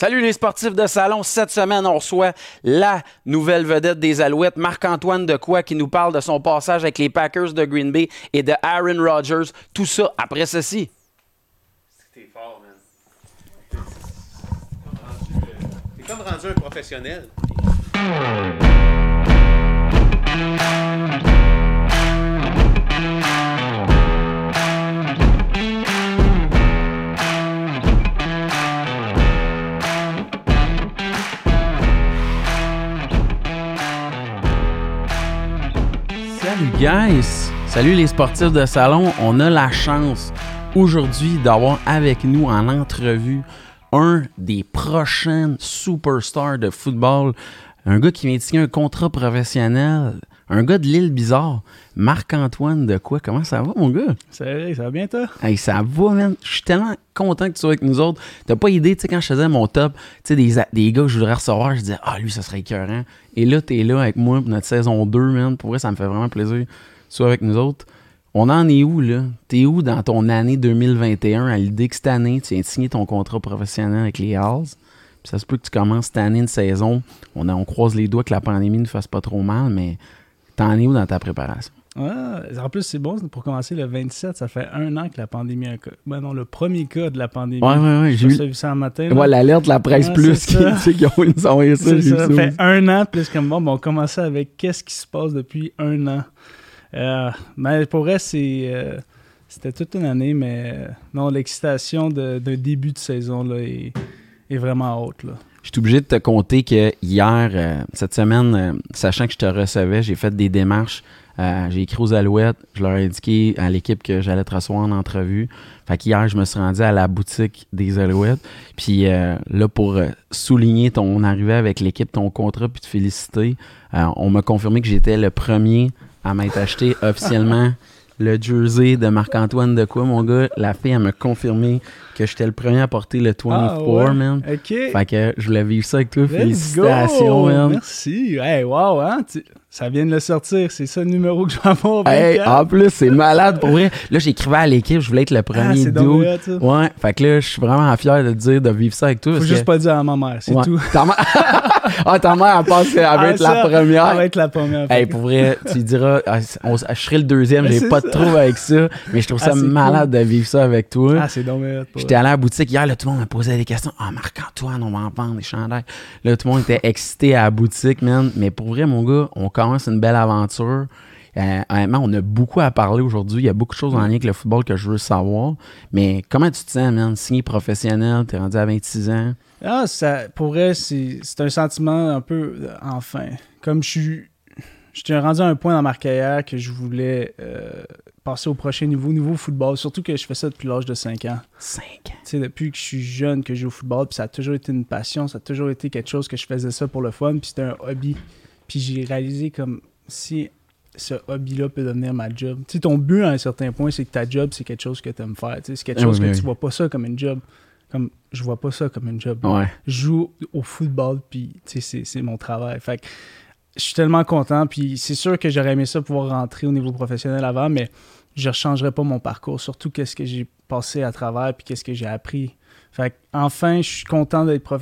Salut les sportifs de salon. Cette semaine, on reçoit la nouvelle vedette des Alouettes, Marc-Antoine Decoy, qui nous parle de son passage avec les Packers de Green Bay et de Aaron Rodgers. Tout ça après ceci. T'es fort, man. T'es comme rendu un professionnel. Salut guys! Salut les sportifs de salon. On a la chance aujourd'hui d'avoir avec nous en entrevue un des prochains superstars de football. Un gars qui vient de signer un contrat professionnel. Un gars de l'île bizarre. Marc-Antoine de quoi? Comment ça va, mon gars? Salut, ça va bien, toi? Hey, ça va, man. Je suis tellement content que tu sois avec nous autres. T'as pas idée, tu sais, quand je faisais mon top, tu sais, des, des gars que je voudrais recevoir, je disais, ah, lui, ça serait écœurant. Et là, t'es là avec moi pour notre saison 2, man. Pour vrai, ça me fait vraiment plaisir que tu sois avec nous autres. On en est où, là? T'es où dans ton année 2021 à l'idée que cette année, tu viens de signer ton contrat professionnel avec les Halls? Puis ça se peut que tu commences cette année une saison. On, a- on croise les doigts que la pandémie ne fasse pas trop mal, mais t'en es où dans ta préparation? Ouais, en plus, c'est bon, pour commencer le 27, ça fait un an que la pandémie a... Ben non, le premier cas de la pandémie. Ouais, ouais, ouais. J'ai vu ça un matin. là. ouais, l'alerte, la presse plus, c'est qui, ça. tu sais, qui ont ça. Ça, vu ça ça fait un an, plus comme bon, ben, on commençait avec qu'est-ce qui se passe depuis un an. Euh, mais pour vrai, c'est... euh, c'était toute une année, mais euh, non, l'excitation d'un début de saison là, est, est vraiment haute. Là. Je suis obligé de te compter que hier, euh, cette semaine, euh, sachant que je te recevais, j'ai fait des démarches. Euh, j'ai écrit aux Alouettes, je leur ai indiqué à l'équipe que j'allais te recevoir en entrevue. Fait qu'hier, je me suis rendu à la boutique des Alouettes. Puis euh, là, pour euh, souligner ton arrivée avec l'équipe, ton contrat, puis te féliciter, euh, on m'a confirmé que j'étais le premier à m'être acheté officiellement le jersey de Marc-Antoine de quoi, mon gars. La fille, elle m'a confirmé que j'étais le premier à porter le 24, Ah, ouais? man. OK. Fait que je voulais vivre ça avec toi. Let's Félicitations, go! man. Merci. Hey, wow, hein? tu- Ça vient de le sortir. C'est ça le numéro que je vais avoir. Hey, 24. en plus, c'est malade pour vrai. Là, j'écrivais à l'équipe, je voulais être le Ah, premier ça. Ouais, fait que là, je suis vraiment fier de dire de vivre ça avec toi. Faut juste que- pas dire à ma mère, c'est Ouais. tout. Ta mère... ah, ta mère, elle pense qu'elle va Ah, être ça, la première. Elle va être la première. Hey, pour vrai, tu diras, ah, on- je serai le deuxième, j'ai pas de trouble avec ça, mais je trouve ça Ah, malade de vivre ça avec toi. Ah, c'est pour J'étais allé à la boutique hier, là, tout le monde m'a posé des questions. Ah, Marc-Antoine, on va en vendre des chandails. Là, tout le monde était excité à la boutique, man. Mais pour vrai, mon gars, on commence une belle aventure. Euh, honnêtement, on a beaucoup à parler aujourd'hui. Il y a beaucoup de choses en lien avec le football que je veux savoir. Mais comment tu te sens, man? Signé professionnel, t'es rendu à 26 ans. Ah, ça, pour vrai, c'est c'est un sentiment un peu euh, enfin. Comme je suis. J'étais rendu à un point dans ma carrière que je voulais euh, passer au prochain niveau, niveau football. Surtout que je fais ça depuis l'âge de 5 ans. 5 ans. Tu sais, depuis que je suis jeune, que je joue au football, puis ça a toujours été une passion, ça a toujours été quelque chose que je faisais ça pour le fun, puis c'était un hobby. Puis j'ai réalisé comme si ce hobby-là peut devenir ma job. Tu sais, ton but à un certain point, c'est que ta job, c'est quelque chose que tu aimes faire. Tu sais, c'est quelque Ah chose oui, que mais tu oui. vois pas ça comme une job. Comme je vois pas ça comme une job. Ouais. Je joue au football, puis tu sais, c'est- c'est mon travail. Fait que je suis tellement content, puis c'est sûr que j'aurais aimé ça pouvoir rentrer au niveau professionnel avant, mais je ne changerais pas mon parcours, surtout qu'est-ce que j'ai passé à travers, puis qu'est-ce que j'ai appris. Fait enfin, je suis content d'être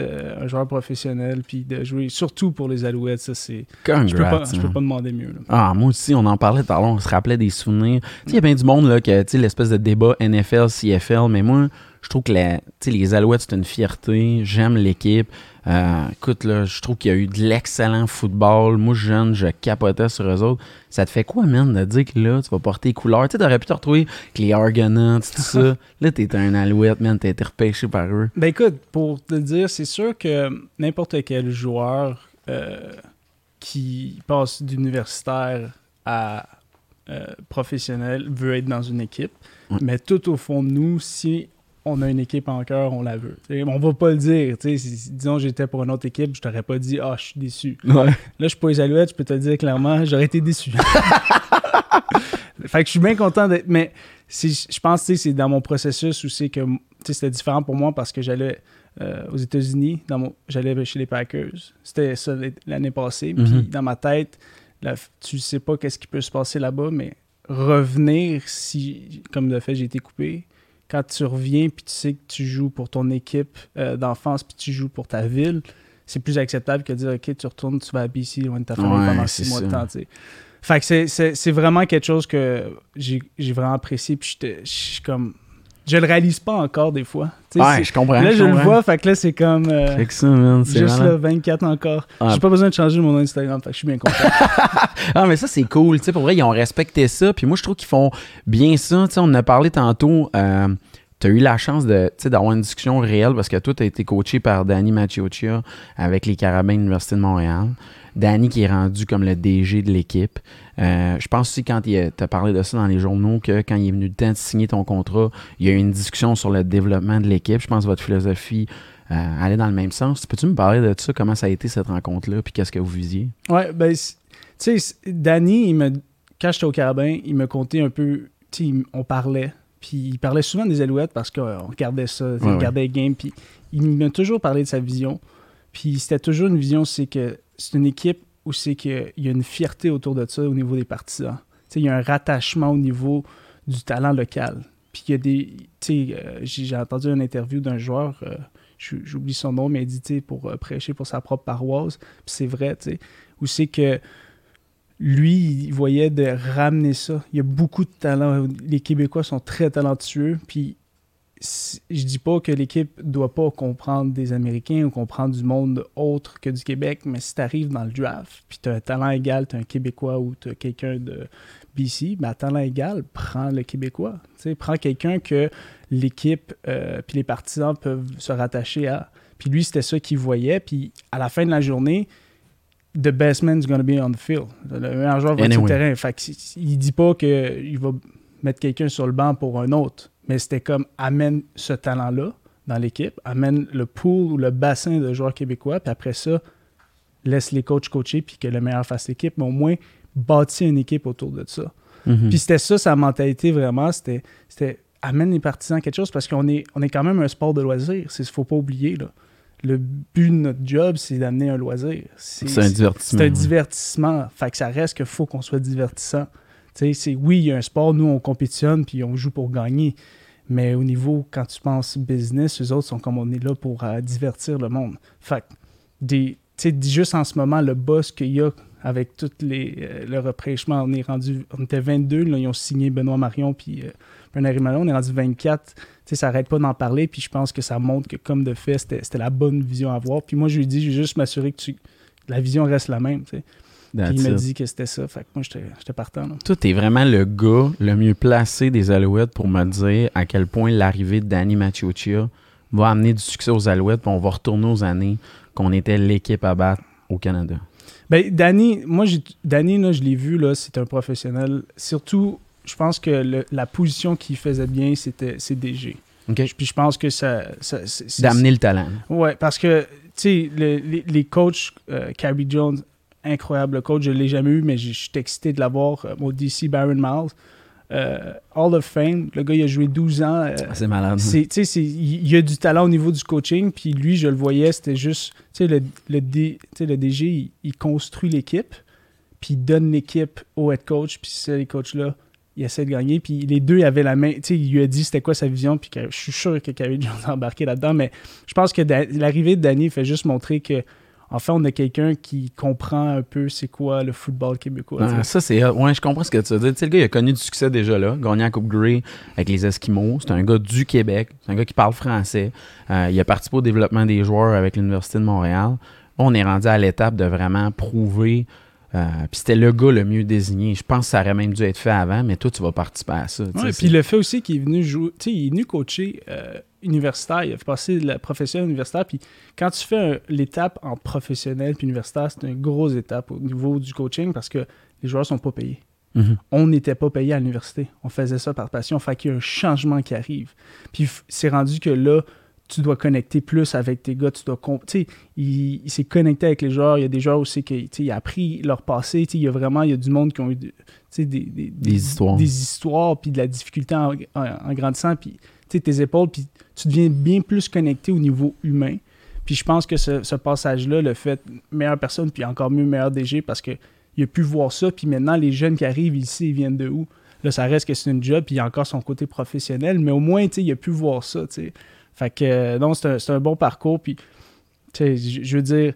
euh, un joueur professionnel, puis de jouer, surtout pour les Alouettes, ça c'est... Je peux, pas, je peux man. pas demander mieux. là. Ah, moi aussi, on en parlait tout à l'heure, on se rappelait des souvenirs. Il y a bien du monde, là, que, l'espèce de débat NFL, CFL, mais moi, je trouve que la- les Alouettes, c'est une fierté. J'aime l'équipe. Euh, écoute, là, je trouve qu'il y a eu de l'excellent football. Moi, jeune, je capotais sur eux autres. Ça te fait quoi, man, de dire que là, tu vas porter les couleurs? Tu sais, t'aurais pu te retrouver avec les Argonauts, tout ça. là, t'es un Alouette, man, t'as été repêché par eux. Ben écoute, pour te dire, c'est sûr que n'importe quel joueur euh, qui passe d'universitaire à euh, professionnel veut être dans une équipe. Ouais. Mais tout au fond de nous, si on a une équipe en cœur, on la veut. T'sais, on va pas le dire. si- disons, j'étais pour une autre équipe, je t'aurais pas dit « Ah, je suis déçu ». Ouais. Là, je suis pas les Alouettes, je peux te le dire clairement, j'aurais été déçu. fait que je suis bien content d'être. Mais je pense que c'est dans mon processus où c'est que c'était différent pour moi parce que j'allais euh, aux États-Unis, mon- j'allais chez les Packers. C'était ça l'année passée. Puis Mhm. dans ma tête, la- tu sais pas qu'est-ce qui peut se passer là-bas, mais revenir si, comme de fait, j'ai été coupé, quand tu reviens puis tu sais que tu joues pour ton équipe euh, d'enfance puis tu joues pour ta ville, c'est plus acceptable que de dire OK, tu retournes, tu vas à BC loin de ta famille Ouais, pendant six mois de temps. Fait que c'est- vraiment quelque chose que j'ai vraiment apprécié. Puis je suis comme. Je le réalise pas encore des fois. Ouais, je comprends. là, je le comprends. vois, fait que là, c'est comme. euh, ça, man, juste là, 24 encore. Ah. J'ai pas besoin de changer mon Instagram, fait que je suis bien content. Ah, mais ça, c'est cool. Pour vrai, ils ont respecté ça. Puis moi, je trouve qu'ils font bien ça. On en a parlé tantôt. Euh, tu as eu la chance d'avoir une discussion réelle parce que toi, tu as été coaché par Danny Macchiocia avec les Carabins de l'Université de Montréal. Danny qui est rendu comme le DG de l'équipe. Euh, je pense aussi quand tu as parlé de ça dans les journaux que quand il est venu le temps de signer ton contrat, il y a eu une discussion sur le développement de l'équipe. Je pense que votre philosophie euh, allait dans le même sens. Peux-tu me parler de ça? Comment ça a été cette rencontre-là? Puis qu'est-ce que vous visiez? Ouais, ben, tu sais, Danny, il me, quand j'étais au Carabin, il me contait un peu, tu sais, on parlait, puis il parlait souvent des Alouettes parce qu'on regardait ça, Ouais, on ouais. regardait les games, puis il m'a toujours parlé de sa vision. Puis c'était toujours une vision, c'est que c'est une équipe où c'est qu'il y a une fierté autour de ça au niveau des partisans. Il y a un rattachement au niveau du talent local. Puis il y a des. Euh, j'ai entendu une interview d'un joueur, euh, j'ou- j'oublie son nom, mais il dit, pour euh, prêcher pour sa propre paroisse. Puis c'est vrai, tu sais, où c'est que lui, il voyait de ramener ça. Il y a beaucoup de talent. Les Québécois sont très talentueux. Puis je dis pas que l'équipe doit pas comprendre des Américains ou comprendre du monde autre que du Québec, mais si tu arrives dans le draft, puis tu as un talent égal, tu un Québécois ou tu as quelqu'un de BC, ben, à talent égal, prends le Québécois. Prends quelqu'un que l'équipe euh, puis les partisans peuvent se rattacher à. Puis lui, c'était ça qu'il voyait. Puis à la fin de la journée, the best man's gonna be on the field. Le meilleur joueur va être sur le terrain. Fait il dit pas qu'il va mettre quelqu'un sur le banc pour un autre. Mais c'était comme amène ce talent-là dans l'équipe, amène le pool ou le bassin de joueurs québécois, puis après ça, laisse les coachs coacher, puis que le meilleur fasse l'équipe, mais au moins bâtir une équipe autour de ça. Mhm. Puis c'était ça, sa mentalité vraiment, c'était, c'était amène les partisans à quelque chose parce qu'on est, on est quand même un sport de loisir. Il faut pas oublier. Là. Le but de notre job, c'est d'amener un loisir. C'est, C'est un divertissement. c'est un ouais. divertissement. Fait que ça reste qu'il faut qu'on soit divertissant. C'est, oui, il y a un sport, nous, on compétitionne puis on joue pour gagner. Mais au niveau, quand tu penses business, les autres sont comme on est là pour euh, divertir le monde. Fait des, juste en ce moment, le boss qu'il y a avec tout euh, le repêchement, on est rendu, on était 22, là, ils ont signé Benoît Marion puis euh, Bernard Malone, on est rendu 24. Tu sais, ça arrête pas d'en parler, puis je pense que ça montre que comme de fait, c'était, la bonne vision à avoir. Puis moi, je lui dit, je vais juste m'assurer que tu, la vision reste la même. That's il m'a it. dit que c'était ça. Fait que moi, j'étais partant. Là. Toi, t'es vraiment le gars le mieux placé des Alouettes pour me dire à quel point l'arrivée de Danny va amener du succès aux Alouettes, puis on va retourner aux années qu'on était l'équipe à battre au Canada. Ben, Danny, moi, j'ai, Danny, là, je l'ai vu, là, c'est un professionnel. Surtout, je pense que le- la position qu'il faisait bien, c'était DG. Puis je pense que ça. ça D'amener le talent. Ouais, parce que, tu sais, le- les, les coachs, euh, Carrie Jones, incroyable coach, je ne l'ai jamais eu, mais je suis excité de l'avoir. Euh, Mon DC, Baron Miles, euh, Hall of Fame, le gars, il a joué 12 ans. euh, Ah, C'est malade. c'est, il a du talent au niveau du coaching, puis lui, je le voyais, c'était juste, tu sais, le, le, D- le DG, il, il construit l'équipe, puis il donne l'équipe au head coach, puis ces coachs-là, il essaie de gagner, puis les deux, ils avaient la main, tu sais, il lui a dit c'était quoi sa vision, puis je suis sûr que Kevin Jones a embarqué là-dedans, mais je pense que Da- l'arrivée de Danny fait juste montrer que, en fait, on a quelqu'un qui comprend un peu c'est quoi le football québécois. Ah, ça, c'est. Ouais, je comprends ce que tu veux dire. Tu sais, le gars, il a connu du succès déjà là. Gagné la Coupe Grey avec les Esquimaux. C'est un gars du Québec. C'est un gars qui parle français. Euh, il a participé au développement des joueurs avec l'Université de Montréal. On est rendu à l'étape de vraiment prouver. Euh, Puis c'était le gars le mieux désigné. Je pense que ça aurait même dû être fait avant, mais toi, tu vas participer à ça. Ouais, puis le fait aussi qu'il est venu jouer, tu sais, il est venu coacher euh, universitaire, il a passer de la professionnelle universitaire, puis quand tu fais l'étape en professionnel puis universitaire, c'est une grosse étape au niveau du coaching parce que les joueurs sont pas payés. Mhm. On n'était pas payé à l'université, on faisait ça par passion, fait qu'il y a un changement qui arrive. Puis c'est rendu que là, tu dois connecter plus avec tes gars, tu dois comp- tu sais, il, il s'est connecté avec les joueurs, il y a des joueurs aussi qui tu sais, il a appris leur passé, tu sais, il y a vraiment il y a du monde qui ont eu de- tu sais, des, des, Des histoires. des histoires, puis de la difficulté en, en- en grandissant, puis tu sais, tes épaules, puis tu deviens bien plus connecté au niveau humain. Puis je pense que ce, ce passage-là, le fait meilleure personne, puis encore mieux meilleur DG, parce que il a pu voir ça, puis maintenant les jeunes qui arrivent ici, ils viennent de où? Là, ça reste que c'est une job, puis il y a encore son côté professionnel, mais au moins, tu sais, il a pu voir ça, tu sais. Fait que, non, c'est un, c'est un bon parcours, puis, tu sais, je je veux dire,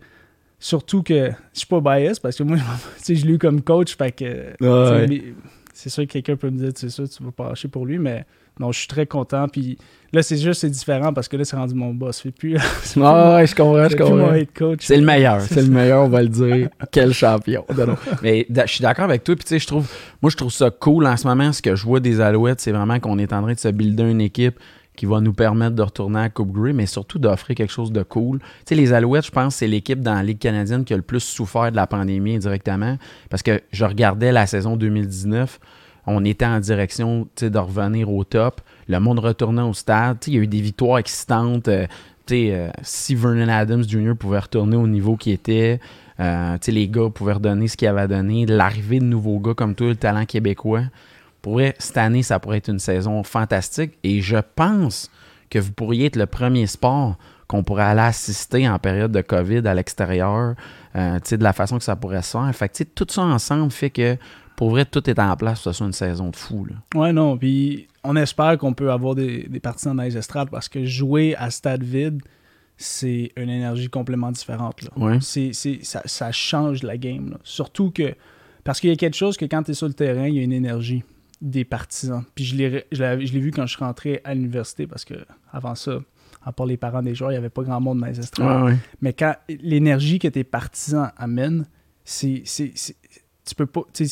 surtout que je suis pas biased, parce que moi, tu sais, je l'ai eu comme coach, fait que, ouais. c'est sûr que quelqu'un peut me dire, c'est ça, tu vas pas lâcher pour lui, mais non, je suis très content, puis là, c'est juste, c'est différent, parce que là, c'est rendu mon boss, c'est plus, Ah ouais, je comprends, je comprends. C'est le meilleur, c'est le meilleur, on va le dire. Quel champion. Non, non. Mais je suis d'accord avec toi, puis tu sais, je trouve, moi, je trouve ça cool en ce moment. Ce que je vois des Alouettes, c'est vraiment qu'on est en train de se builder une équipe qui va nous permettre de retourner à Coupe Grey, mais surtout d'offrir quelque chose de cool. Tu sais, les Alouettes, je pense, c'est l'équipe dans la Ligue canadienne qui a le plus souffert de la pandémie indirectement, parce que je regardais la saison 2019, on était en direction de revenir au top. Le monde retournait au stade. Il y a eu des victoires excitantes. euh, euh, si Vernon Adams Jr. pouvait retourner au niveau qu'il était, euh, les gars pouvaient redonner ce qu'ils avaient donné. L'arrivée de nouveaux gars comme toi, le talent québécois. Pour vrai, cette année, ça pourrait être une saison fantastique. Et je pense que vous pourriez être le premier sport qu'on pourrait aller assister en période de COVID à l'extérieur, euh, de la façon que ça pourrait se faire. Fait que, tout ça ensemble fait que, pour vrai, tout est en place pour que ce soit une saison de fou. Là. Ouais, non, puis on espère qu'on peut avoir des, des partisans dans les estrades parce que jouer à stade vide, c'est une énergie complètement différente. Là. Ouais. C'est, c'est- ça, ça change la game. là. Surtout que. Parce qu'il y a quelque chose que quand tu es sur le terrain, il y a une énergie des partisans. Puis je l'ai, je vu quand je suis rentré à l'université parce que avant ça, à part les parents des joueurs, il n'y avait pas grand monde dans les estrades. ouais. Mais quand l'énergie que tes partisans amènent, c'est. c'est, c'est- tu peux pas. tu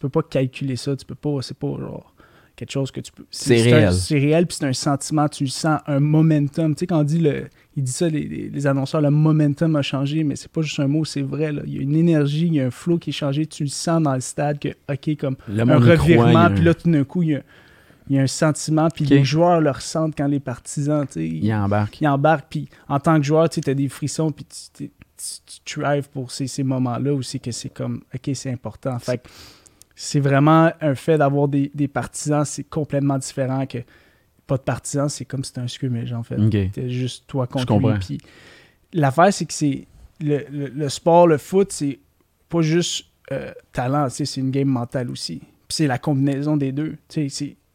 peux pas calculer ça. Tu peux pas. C'est pas genre quelque chose que tu peux. C'est réel. C'est réel, puis c'est un sentiment, tu le sens, un momentum. Tu sais, quand on dit le. Il dit ça, les, les- annonceurs, le momentum a changé, mais c'est pas juste un mot, c'est vrai. Là. Il y a une énergie, il y a un flow qui est changé. Tu le sens dans le stade que, OK, comme Le un revirement, un- puis là, tout d'un coup, il y a, il y a un sentiment, puis les joueurs le ressentent quand les partisans, tu sais, il embarque. il embarque, puis en tant que joueur, tu as des frissons, puis tu, tu, pour ces, ces moments-là où c'est que c'est comme, OK, c'est important. Fait c'est vraiment un fait d'avoir des, des partisans, c'est complètement différent que pas de partisans, c'est comme si c'était un scrimmage, en fait. OK. C'était juste toi contre lui. Puis l'affaire, c'est que c'est le, le- le sport, le foot, c'est pas juste euh, talent, c'est une game mentale aussi. Puis c'est la combinaison des deux. C'est-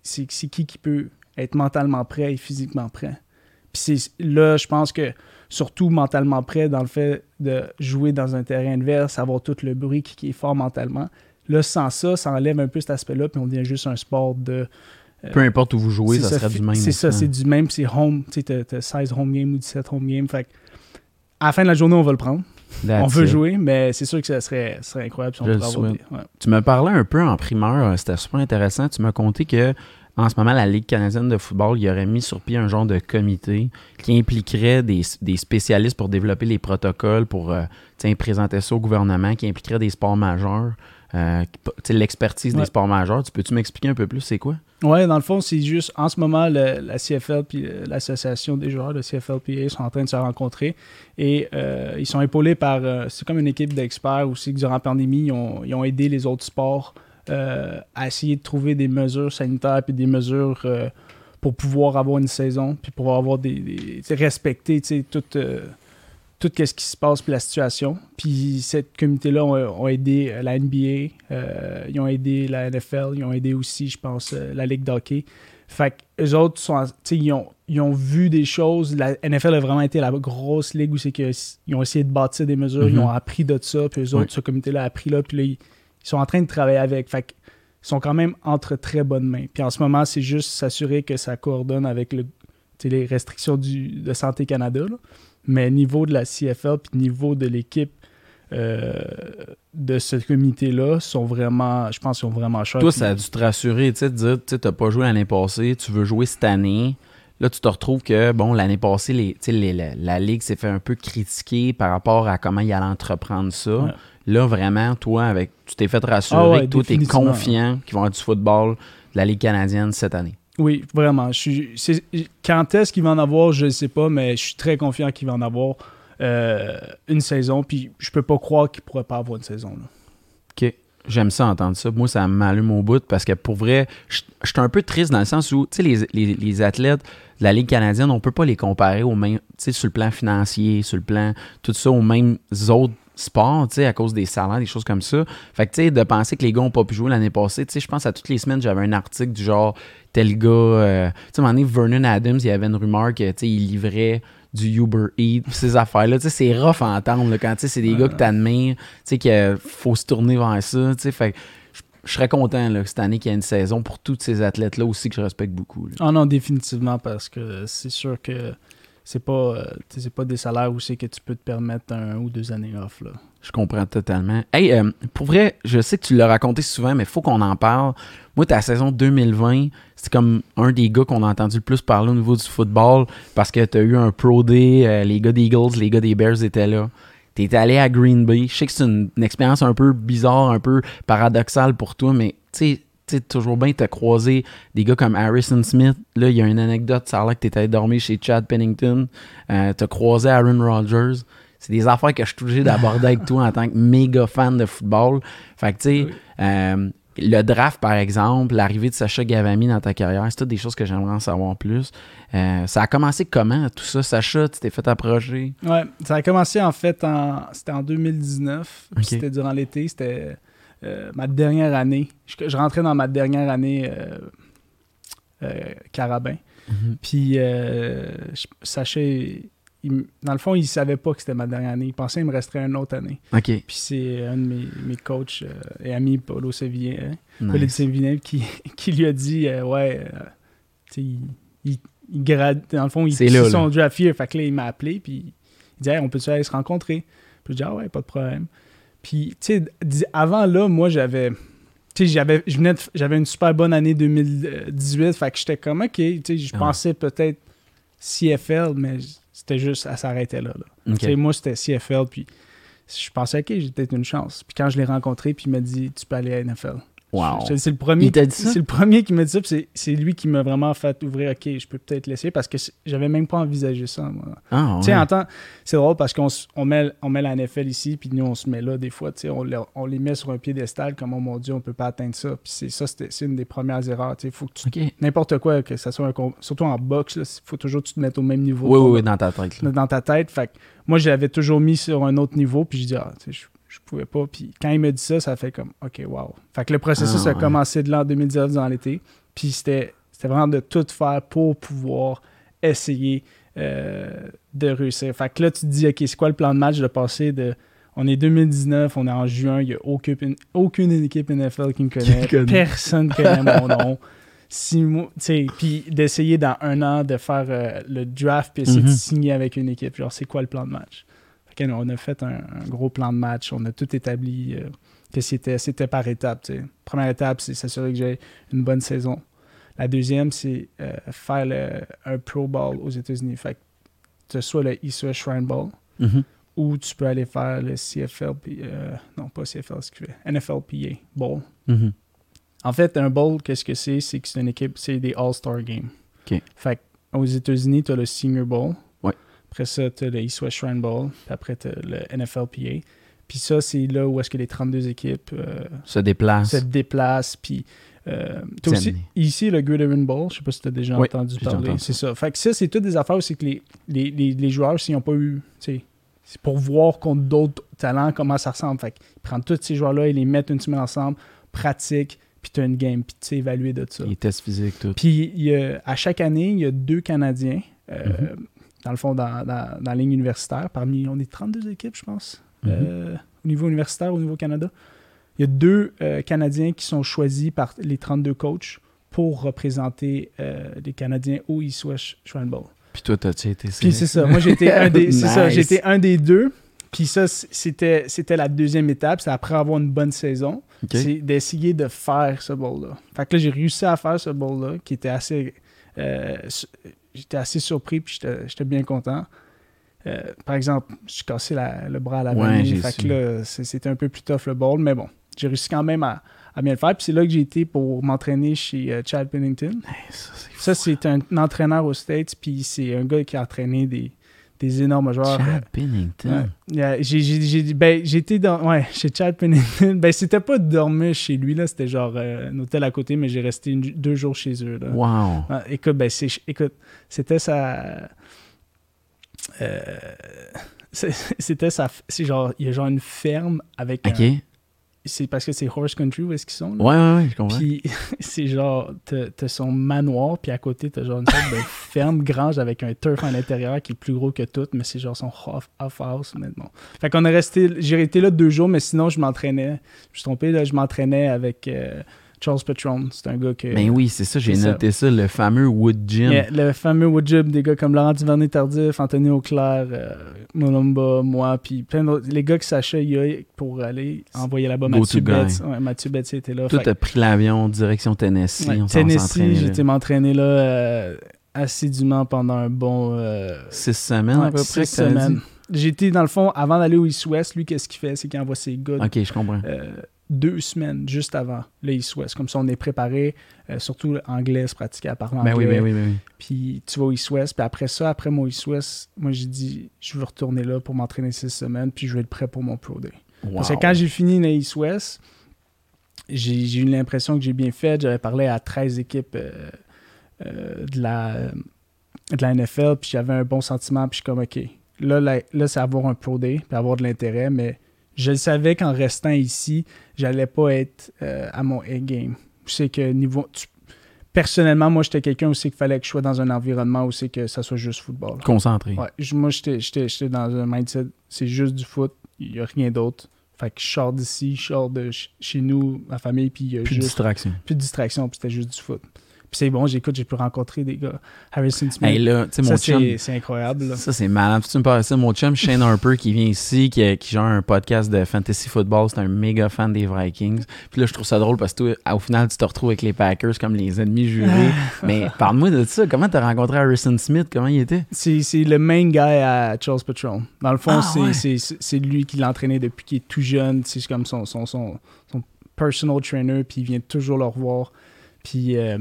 qui qui peut être mentalement prêt et physiquement prêt. Puis c'est là, je pense que surtout mentalement prêt dans le fait de jouer dans un terrain adverse, avoir tout le bruit qui, qui est fort mentalement. Là, sans ça, ça enlève un peu cet aspect-là, puis on devient juste un sport de. euh, Peu importe où vous jouez, ça serait fi- du même. C'est ça, hein. c'est du même, c'est home. Tu sais, t'as- t'as 16 home games ou 17 home games. Fait que à la fin de la journée, on va le prendre. That's on veut it. jouer, mais c'est sûr que ça serait, ça serait incroyable si on avoir souhaite. des- ouais. Tu me parlais un peu en primeur, euh, c'était super intéressant. Tu m'as conté que en ce moment, la Ligue canadienne de football, il aurait mis sur pied un genre de comité qui impliquerait des, des spécialistes pour développer les protocoles, pour euh, présenter ça au gouvernement, qui impliquerait des sports majeurs, euh, l'expertise Ouais. des sports majeurs. Tu peux-tu m'expliquer un peu plus c'est quoi? Ouais, dans le fond, c'est juste en ce moment, le- la CFL puis l'association des joueurs de CFLPA sont en train de se rencontrer et euh, ils sont épaulés par. euh, c'est comme une équipe d'experts aussi que durant la pandémie, ils ont, ils ont aidé les autres sports à essayer de trouver des mesures sanitaires puis des mesures pour pouvoir avoir une saison puis pour avoir des. des respecter tout. Tout ce qui se passe puis la situation. Puis cette comité-là ont, ont aidé la NBA, euh, ils ont aidé la NFL, ils ont aidé aussi, je pense, euh, la Ligue d'hockey. Fait que eux autres, sont, ils, ont, ils ont vu des choses. La NFL a vraiment été la grosse ligue où c'est qu'ils ont essayé de bâtir des mesures, ils Mhm. ont appris de ça, puis eux autres, ce comité-là a appris là, puis là, ils, ils sont en train de travailler avec. Fait que ils sont quand même entre très bonnes mains. Puis en ce moment, c'est juste s'assurer que ça coordonne avec le, les restrictions du, de Santé Canada. là. Mais niveau de la CFL, puis niveau de l'équipe euh, de ce comité-là, sont vraiment, je pense, qu'ils sont vraiment chers. Toi, ça a dû te rassurer, tu sais, de dire, tu t'as pas joué l'année passée, tu veux jouer cette année. Là, tu te retrouves que, bon, l'année passée, les, les- la, la Ligue s'est fait un peu critiquer par rapport à comment il allait entreprendre ça. Ouais. Là, vraiment, toi, avec, tu t'es fait rassurer Ah ouais, que toi, tu es confiant qu'ils vont avoir du football de la Ligue canadienne cette année. Oui, vraiment. Je quand est-ce qu'il va en avoir, je ne sais pas, mais je suis très confiant qu'il va en avoir euh, une saison. Puis je peux pas croire qu'il pourrait pas avoir une saison. là. OK. J'aime ça entendre ça. Moi, ça m'allume au bout parce que pour vrai, je suis un peu triste dans le sens où, tu sais, les, les- les athlètes de la Ligue canadienne, on peut pas les comparer aux mêmes, tu sais, sur le plan financier, sur le plan, tout ça, aux mêmes autres sport, tu sais, à cause des salaires, des choses comme ça. Fait que, tu sais, de penser que les gars n'ont pas pu jouer l'année passée, tu sais, je pense à toutes les semaines, j'avais un article du genre, tel gars, euh, tu sais, à un moment donné, Vernon Adams, il y avait une rumeur que, tu sais, il livrait du Uber Eats, ces affaires-là, tu sais, c'est rough à entendre, là, quand, tu sais, c'est des gars que t'admires, tu sais, qu'il faut se tourner vers ça, tu sais, fait que je- serais content, là, cette année qu'il y ait une saison pour tous ces athlètes-là aussi que je respecte beaucoup. Ah non, définitivement, parce que c'est sûr que c'est pas, euh, c'est pas des salaires où c'est que tu peux te permettre un ou deux années off. Là. Je comprends totalement. Hey, euh, pour vrai, je sais que tu l'as raconté souvent, mais faut qu'on en parle. Moi, ta saison 2020, c'est comme un des gars qu'on a entendu le plus parler au niveau du football parce que tu as eu un Pro Day, euh, les gars des Eagles, les gars des Bears étaient là. Tu es allé à Green Bay. Je sais que c'est une, une expérience un peu bizarre, un peu paradoxale pour toi, mais tu sais, sais, toujours bien, t'as croisé des gars comme Harrison Smith. Là, il y a une anecdote, ça a l'air que t'étais allé dormir chez Chad Pennington. Euh, t'as croisé Aaron Rodgers. C'est des affaires que je suis obligé d'aborder avec toi en tant que méga fan de football. Fait que, tu sais, Oui. euh, le draft, par exemple, l'arrivée de Sacha Gavami dans ta carrière, c'est toutes des choses que j'aimerais en savoir plus. Euh, ça a commencé comment, tout ça? Sacha, tu t'es fait approcher? Ouais, ça a commencé en fait en, c'était en 2019. puis Ok. C'était durant l'été. C'était euh, ma dernière année. Je, je rentrais dans ma dernière année euh, euh, carabin. Puis je- Sacha, il- il- dans le fond, il savait pas que c'était ma dernière année. Il pensait qu'il me resterait une autre année. OK. Puis c'est un de mes, mes coachs et amis, Paulo Sévillien, hein, Paulo Nice. Sévillien, qui, qui lui a dit Ouais, tu sais, il, il, il grade, dans le fond, il C'est c'est là. Fait que là, il m'a appelé, puis il dit Hey, on peut-tu aller se rencontrer? Puis je dis Ah ouais, pas de problème. Puis, tu sais, avant là, moi, j'avais. Tu sais, j'avais, je venais de- j'avais une super bonne année 2018. Fait que j'étais comme, OK, tu sais, je pensais peut-être CFL, mais c'était juste, ça s'arrêtait là. là. Tu sais, moi, c'était CFL, puis je pensais, OK, j'ai peut-être une chance. Puis quand je l'ai rencontré, puis il m'a dit, tu peux aller à NFL. Wow. C'est le premier. Il? C'est le premier qui m'a dit ça, c'est- lui qui m'a vraiment fait ouvrir, OK, je peux peut-être l'essayer, parce que j'avais même pas envisagé ça, moi. Ah, Tu sais, ouais. en temps, c'est drôle parce qu'on on met, on met la NFL ici, puis nous, on se met là des fois, tu sais, on, les- on les met sur un piédestal, comme, oh mon Dieu, on peut pas atteindre ça. Puis c'est ça, c'est une des premières erreurs, tu sais, faut que tu... N'importe quoi, que ça soit un... Surtout en boxe, il faut toujours que tu te mettes au même niveau. Oui, oui, oui, dans ta tête. là. dans ta tête. Fait que moi, je l'avais toujours mis sur un autre niveau, puis je dis, ah, je, je pouvais pas. Puis quand il me dit ça, ça fait comme, OK, wow. Fait que le processus Ah, a commencé de là en 2019 dans l'été. Puis c'était vraiment de tout faire pour pouvoir essayer euh, de réussir. Fait que là, tu te dis, OK, c'est quoi le plan de match de passer de. On est 2019, on est en juin, il n'y a aucune, aucune équipe NFL qui me connaît. connaît. Personne ne connaît mon nom. Six mois, puis d'essayer dans un an de faire euh, le draft puis essayer de signer avec une équipe. Genre, c'est quoi le plan de match? On a fait un, un gros plan de match, on a tout établi euh, que c'était, c'était par étapes. tu sais. Première étape, c'est s'assurer que j'ai une bonne saison. La deuxième, c'est euh, faire le- un Pro Bowl aux États-Unis. Fait que tu as soit le West Shrine Bowl Mhm. ou tu peux aller faire le CFL, puis, euh, non pas CFL, excusez, NFLPA Bowl. Mhm. En fait, un bowl, qu'est-ce que c'est? C'est que c'est une équipe, c'est des All-Star Games. OK. Fait que aux États-Unis, tu as le Senior Bowl. Après ça, tu as le East West Shrine Bowl. Puis après, tu as le NFLPA. Puis ça, c'est là où est-ce que les 32 équipes euh, Se déplace. se déplacent. Puis euh, aussi ici le Gridiron Bowl. Je sais pas si tu as déjà Oui, entendu parler. C'est ça. Fait que ça, c'est toutes des affaires où c'est que les, les, les, les joueurs, s'ils n'ont pas eu. C'est pour voir contre d'autres talents comment ça ressemble. Fait qu'ils prennent tous ces joueurs-là, ils les mettent une semaine ensemble, pratiquent, puis tu as une game, puis tu sais évaluer de ça. Les tests physiques, tout. Puis à chaque année, il y a deux Canadiens, euh, Mhm. Dans le fond, dans, dans, dans la ligne universitaire. Parmi, on est 32 équipes, je pense, Mhm. euh, au niveau universitaire, au niveau Canada. Il y a deux euh, Canadiens qui sont choisis par les 32 coachs pour représenter euh, les Canadiens au East West Shrine Bowl. Puis toi, t'as-tu été Puis c'est ça, moi j'étais un des ça, un des deux. Puis ça c'était c'était la deuxième étape, c'est après avoir une bonne saison, c'est d'essayer de faire ce bowl là. Fait que là j'ai réussi à faire ce bowl là qui était assez euh, j'étais assez surpris puis j'étais bien content. Euh, par exemple, je suis cassé la- le bras à la Ouais, veine, j'ai fait su. que là c'était un peu plus tough le bowl, mais bon, j'ai réussi quand même à, à bien le faire. Puis c'est là que j'ai été pour m'entraîner chez euh, Chad Pennington. Hey. Ça, c'est un, entraîneur aux States, puis c'est un gars qui a entraîné des, des énormes joueurs. Chad Pennington. Ouais. Yeah, j'ai- j'ai- j'ai ben, été dans, ouais, chez Chad Pennington. Ben, c'était pas de dormir chez lui, là. C'était genre euh, un hôtel à côté, mais j'ai resté une- deux jours chez eux. Là. Wow. Ouais, écoute, ben, écoute, c'était sa. euh, c'était ça. C'est genre, il y a genre une ferme avec. Un- c'est parce que c'est horse country où est-ce qu'ils sont. là. ouais, ouais, je comprends. Puis c'est genre, t'as son manoir, puis à côté, t'as genre une sorte de ferme grange avec un turf à l'intérieur qui est plus gros que tout, mais c'est genre son off, off house maintenant. Fait qu'on est resté, j'ai été là deux jours, mais sinon je m'entraînais. Je suis trompé, là, je m'entraînais avec euh, Charles Patron. C'est un gars que. Ben oui, c'est ça, j'ai ça. noté ça. le fameux Wood Gym. Yeah, le fameux wood gym des gars comme Laurent Duvernay Tardif, Anthony Auclair, euh, Molumba, moi, puis plein d'autres. Les gars qui s'achaient pour aller envoyer là-bas Mathieu. Betts. Ouais, Mathieu Betts était là. Fait- t'as pris l'avion direction Tennessee. Ouais, on Tennessee, été m'entraîner là euh, assidûment pendant un bon euh, Six semaines à peu six près. dit? semaines. J'ai été dans le fond avant d'aller au East West. Lui, qu'est-ce qu'il fait, c'est qu'il envoie ses gars Ok, je comprends. euh, deux semaines juste avant le East West. Comme ça, on est préparé. euh, surtout anglais, se pratiquer à parler anglais. Ben oui, ben oui, ben oui. Puis tu vas au East West. Puis après ça, après mon East West, moi j'ai dit je veux retourner là pour m'entraîner six semaines. Puis je vais être prêt pour mon Pro Day. Parce que quand j'ai fini le East West, j'ai eu l'impression que j'ai bien fait. J'avais parlé à 13 équipes euh, euh, de, la, de la NFL, puis j'avais un bon sentiment, puis je suis comme, OK, là, là, là, c'est avoir un Pro Day, puis avoir de l'intérêt, mais je le savais qu'en restant ici, j'allais pas être euh, à mon A-game. Je sais que niveau... tu- personnellement, moi, j'étais quelqu'un aussi qu'il fallait que je sois dans un environnement où c'est que ça soit juste football. Concentré. Ouais, je- moi, j'étais- j'étais j'étais dans un mindset, c'est juste du foot, il n'y a rien d'autre. Fait que je sors d'ici, je sors de ch- chez nous, ma famille, puis Plus de juste distraction. plus de distraction, puis c'était juste du foot. Puis c'est bon, j'écoute, j'ai pu rencontrer des gars. Harrison Smith, Hey, là, tu sais, ça mon chum. c'est incroyable. là. Ça, c'est malade. Tu me parles de ça, mon chum Shane Harper qui vient ici, qui, qui gère un podcast de fantasy football, c'est un méga fan des Vikings. Puis là, je trouve ça drôle parce que toi, au final, tu te retrouves avec les Packers comme les ennemis jurés. Mais parle-moi de ça. Comment t'as rencontré Harrison Smith? Comment il était? C'est c'est le main guy à Charles Patron. Dans le fond, Ah, c'est ouais. lui qui l'a entraîné depuis qu'il est tout jeune. C'est comme son, son, son, son personal trainer, puis il vient toujours le revoir. Puis euh,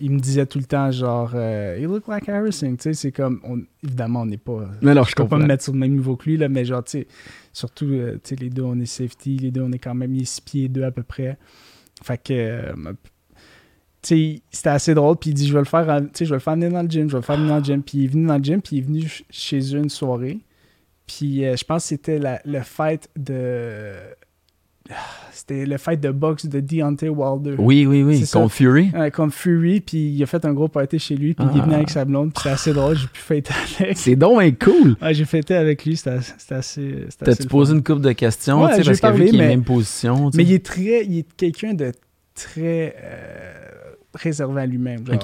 il me disait tout le temps, genre, euh, You look like Harrison. Tu sais, c'est comme, on- évidemment, on n'est pas. Mais alors, je Je peux pas me mettre sur le même niveau que lui, là, mais genre, tu sais, surtout, euh, tu sais, les deux, on est safety, les deux, on est quand même, il est six pieds deux à peu près. Fait que, euh, tu sais, c'était assez drôle, puis il dit, je vais le faire, tu sais, je vais le faire venir dans le gym, je vais le faire venir dans le gym, puis il est venu dans le gym, puis il est venu ch- chez eux une soirée, puis je pense que c'était la- le fight de... Ah, C'était le fight de boxe de Deontay Wilder. Oui, oui, oui. Contre Fury. Contre Fury, puis il a fait un gros party chez lui, puis il est venu Ah. avec sa blonde, puis c'est assez drôle, j'ai pu fêter avec. C'est donc cool. Ouais, j'ai fêté avec lui, c'était assez. T'as-tu posé une couple de questions? Ouais, tu sais, j'ai parce que vu parlé, qu'il est mais- même position. Mais il est très. Il est quelqu'un de très euh, réservé à lui-même. genre.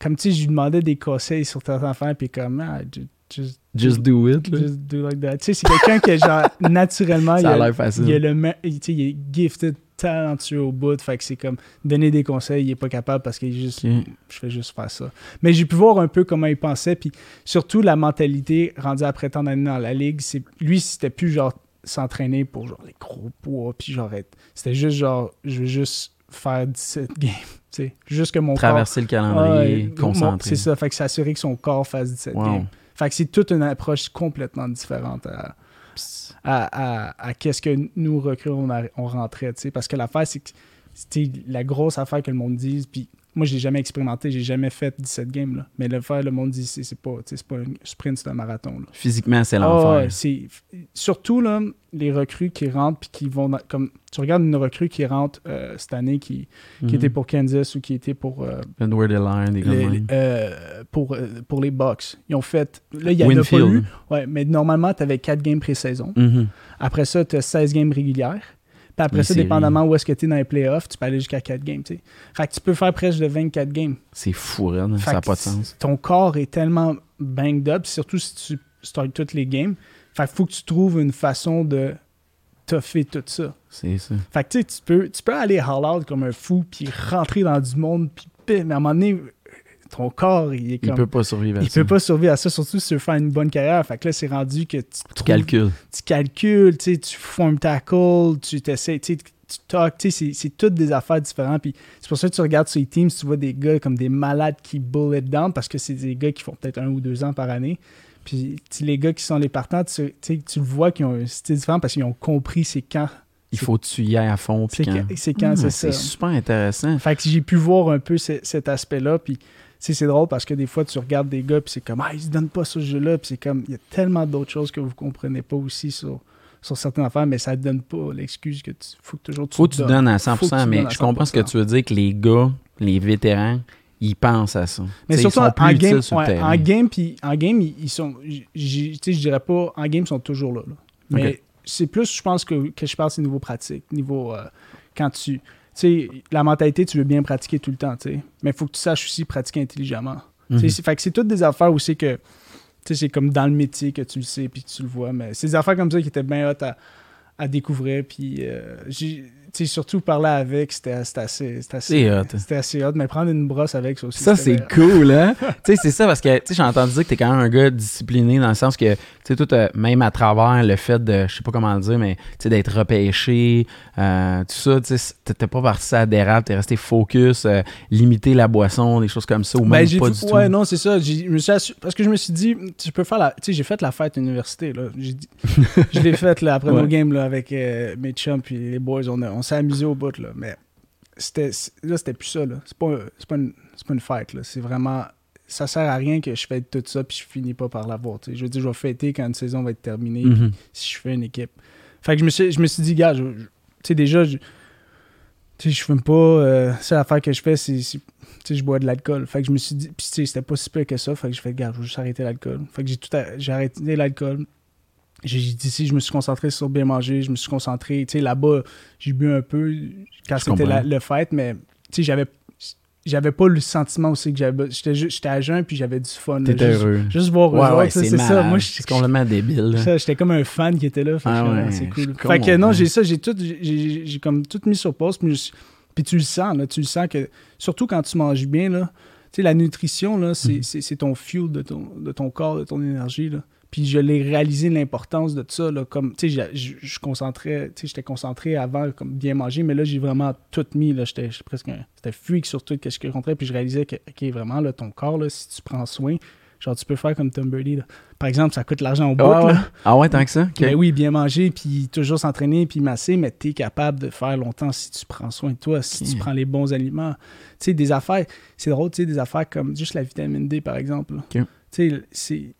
Comme tu sais, je lui demandais des conseils sur ta affaire, puis comme, ah, just, Just do it. là. just do like that. Tu sais, c'est quelqu'un qui, genre, naturellement, il Ça a l'air facile. il a le il, il est gifted, talentueux au bout. Fait que c'est comme, donner des conseils, il est pas capable parce qu'il est juste. Je fais juste faire ça. Mais j'ai pu voir un peu comment il pensait, puis surtout la mentalité rendue après tant d'années dans la ligue, c'est lui c'était plus genre s'entraîner pour genre les gros poids, puis genre être- c'était juste genre je veux juste faire 17 games, tu sais, juste que mon Traverser le calendrier, mon- concentré. c'est ça, fait que s'assurer que son corps fasse 17 Wow. games. Fait que c'est toute une approche complètement différente à, à, à- à qu'est-ce que nous recrues on, rentrait, parce que l'affaire c'est que c'était la grosse affaire que le monde dise, puis moi j'ai jamais expérimenté, j'ai jamais fait 17 games là, mais le faire le monde dit c'est pas pas un sprint, c'est un marathon là. Physiquement, c'est Ah l'enfer. c'est surtout là les recrues qui rentrent puis qui vont dans- comme tu regardes une recrue qui rentre euh, cette année qui, qui Mhm. était pour Kansas ou qui était pour euh, Edward Line, les- même. euh, pour euh, pour les Bucks. Ils ont fait là il y en a pas Winfield. eu. Ouais, mais normalement tu avais 4 games pré-saison. Mhm. Après ça, tu as 16 games régulières. Puis après Les ça, séries. dépendamment où est-ce que tu es dans les playoffs, tu peux aller jusqu'à 4 games. tu sais. Fait que tu peux faire presque de 24 games. C'est fou, raide, Fait ça n'a que pas de sens. Ton corps est tellement banged up, surtout si tu starts toutes les games. Fait qu'il faut que tu trouves une façon de toffer tout ça. C'est ça. Fait que tu sais, tu peux, tu peux aller all out comme un fou, puis rentrer dans du monde, puis mais à un moment donné, ton corps, il est Il comme. peut pas survivre à il ça. peut pas survivre à ça, surtout si tu veux faire une bonne carrière. Fait que là, c'est rendu que tu, Tu trouves- calcules. tu calcules, tu sais, tu formes tackle, tu t'essaies, tu sais, tu talk, tu sais, c'est- toutes des affaires différentes. Puis c'est pour ça que tu regardes sur les teams, tu vois des gars comme des malades qui bullet down parce que c'est des gars qui font peut-être un ou deux ans par année. Puis les gars qui sont les partants, tu, le vois qui ont un style différent parce qu'ils ont compris c'est quand. Il faut que tu y ailles à fond. C'est quand- c'est Ah, c'est C'est ça. super intéressant. Fait que j'ai pu voir un peu ce- cet aspect-là. Puis, sais, c'est drôle parce que des fois, tu regardes des gars, puis c'est comme, ah, ils se donnent pas ce jeu-là, puis c'est comme, il y a tellement d'autres choses que vous comprenez pas aussi sur, sur certaines affaires, mais ça te donne pas l'excuse que tu faut que toujours tu Faut te que tu donnes à 100%, Faut que tu mais je comprends ce que 100%. tu veux dire, que les gars, les vétérans, ils pensent à ça. Mais T'sais, surtout ils sont plus en game, sur le en game, puis en game, ils, ils sont, je dirais pas, en game, ils sont toujours là. là. Mais c'est plus, je pense que, que je parle, c'est niveau pratique, niveau euh, quand tu sais, la mentalité, tu veux bien pratiquer tout le temps, tu sais, mais il faut que tu saches aussi pratiquer intelligemment. Mhm. c'est- Fait que c'est toutes des affaires c'est que, tu sais, c'est comme dans le métier que tu le sais puis que tu le vois, mais c'est des affaires comme ça qui étaient bien hot à, à découvrir, puis euh, j'ai, sais, surtout parler avec, c'était assez, assez, hot. c'était assez hot, mais prendre une brosse avec, ça aussi. Ça, c'est cool, hein? tu sais, c'est ça, parce que, j'ai entendu dire que t'es quand même un gars discipliné dans le sens que, tu sais, tout, euh, même à travers le fait de, je sais pas comment le dire, mais, tu sais, d'être repêché, euh, tout ça, tu sais, t'étais pas parti à dérable, t'es resté focus, euh, limiter la boisson, des choses comme ça, ou Ben, même j'ai pas du ouais, tout. non, c'est ça. Me suis assu- Parce que je me suis dit, tu peux faire la. Tu sais, j'ai fait la fête à l'université. Là. Dit- je l'ai faite là, après Ouais. nos games là, avec euh, mes chums puis les boys. On, a- on s'est amusé au bout. Là. Mais c'était, c'est- là, c'était plus ça. Là. C'est, pas, c'est, pas une, c'est pas une fête. Là. C'est vraiment. Ça sert à rien que je fête tout ça puis je finis pas par l'avoir. tu sais. Je veux dire, je vais fêter quand une saison va être terminée Mhm. si je fais une équipe. Fait que je me suis, je me suis dit, gars, tu sais, déjà, je, tu sais, je fume pas. Euh, seule affaire que je fais, c'est, c'est- tu sais, je bois de l'alcool. Fait que je me suis dit, puis tu sais, c'était pas si pire que ça. Fait que je fais, gars, je vais juste arrêter l'alcool. Fait que j'ai tout, à- j'ai arrêté l'alcool. J'ai d'ici, je me suis concentré sur bien manger. Je me suis concentré, tu sais, là-bas, j'ai bu un peu quand c'était le fête, mais tu sais, j'avais, j'avais pas le sentiment aussi que j'avais, j'étais, à jeun puis j'avais du fun. T'étais Juste- heureux. Juste voir eux Ouais, c'est ça. Moi, je- c'est complètement débile. J'étais comme un fan qui était là. Fait Ah ouais, c'est cool. Fait que non, j'ai ça, j'ai tout, j'ai- comme tout mis sur pause. Puis, je puis tu le sens, là, tu le sens que, surtout quand tu manges bien, là, tu sais, la nutrition, là, c'est Mhm. c'est- c'est ton fuel de ton, de ton corps, de ton énergie, là. Puis je l'ai réalisé l'importance de ça, là, comme, tu sais, je je concentrais, tu sais, j'étais concentré avant, comme bien manger, mais là, j'ai vraiment tout mis, là, j'étais presque, c'était freak sur tout, qu'est-ce que je rencontrais, puis je réalisais que, ok, vraiment, là, ton corps, là, si tu prends soin, genre, tu peux faire comme Tom Brady, là. Par exemple, ça coûte l'argent au bout, Ah ouais? là. Ah ouais, tant que ça? Ok. Ben oui, bien manger, puis toujours s'entraîner, puis masser, mais tu es capable de faire longtemps si tu prends soin de toi, si tu prends les bons aliments. Tu sais, des affaires, c'est drôle, tu sais, des affaires comme juste la vitamine D, par exemple. Tu sais, c'est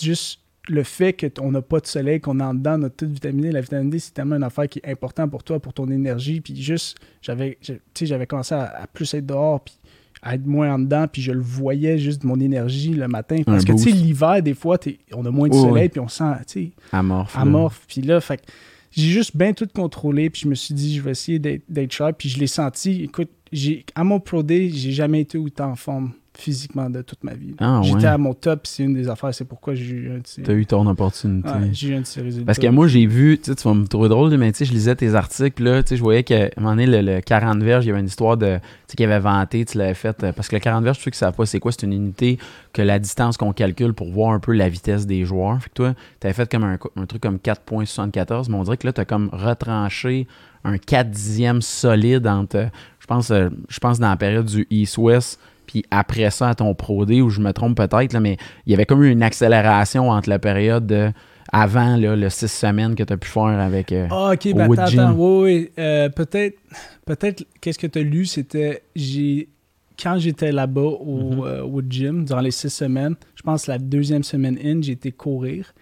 juste le fait qu'on n'a pas de soleil, qu'on est en dedans, notre toute vitamine D. La vitamine D, c'est tellement une affaire qui est importante pour toi, pour ton énergie, puis juste, j'avais, j'avais commencé à, à plus être dehors, puis à être moins en dedans, puis je le voyais juste mon énergie le matin. Parce que, tu sais, l'hiver, des fois, on a moins de soleil, puis on sent, tu sais, Amorphe. amorphe. Puis là, fait j'ai juste bien tout contrôlé. Puis je me suis dit, je vais essayer d'être d'être sharp. Puis je l'ai senti. Écoute, j'ai à mon Pro Day, j'ai jamais été autant en forme physiquement de toute ma vie. Ah, J'étais ouais. à mon top. C'est une des affaires. C'est pourquoi j'ai eu un ces, T'as eu ton opportunité. ouais, j'ai eu un de ces résultats. Parce que moi, j'ai vu, tu sais, tu vas me trouver drôle, mais tu sais, je lisais tes articles, puis là, tu sais, je voyais qu'à un moment donné, le, le 40 verges, il y avait une histoire de, tu sais, qu'il avait vanté, tu l'avais fait, euh, parce que le 40 verges, tu sais que ça pas, c'est quoi? C'est une unité que la distance qu'on calcule pour voir un peu la vitesse des joueurs. Fait que toi, t'avais fait comme un, un truc comme 4.74, mais on dirait que là, t'as comme retranché un 4 dixièmes solide entre, euh, je pense, euh, je pense dans la période du East-West, puis après ça à ton Pro D, où je me trompe peut-être, mais il y avait comme eu une accélération entre la période de avant là, le 6 semaines que tu as pu faire avec. euh, Ah, ok, ben attends, attends. Oui, oui. Euh, peut-être, peut-être, qu'est-ce que tu as lu, c'était, j'ai, quand j'étais là-bas au euh, Wood Gym, durant les six semaines, je pense la deuxième semaine in, j'ai été courir.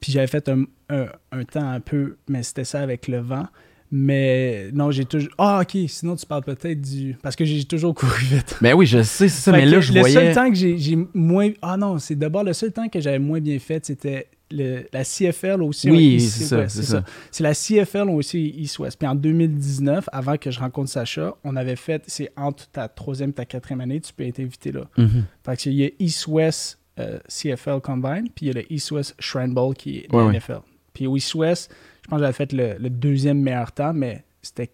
Puis j'avais fait un, un- un temps un peu, mais c'était ça avec le vent. Mais non, j'ai toujours. Ah, ok, sinon tu parles peut-être du. Parce que j'ai toujours couru vite. Ben oui, je sais, c'est ça, Fait mais là, je le voyais. seul temps que j'ai moins. Ah non, c'est d'abord le seul temps que j'avais moins bien fait, c'était le- la CFL aussi. Oui, East- c'est ça, ouais, c'est ça. C'est la CFL aussi East-West. Puis en 2019, avant que je rencontre Sacha, on avait fait. C'est entre ta troisième et ta quatrième année, tu peux être invité là. Mhm. Fait qu'il y a East-West euh, CFL Combine, puis il y a le East-West Shrine Bowl qui est Ouais, la. NFL. Puis au East-West, je pense que j'avais fait le, le deuxième meilleur temps, mais c'était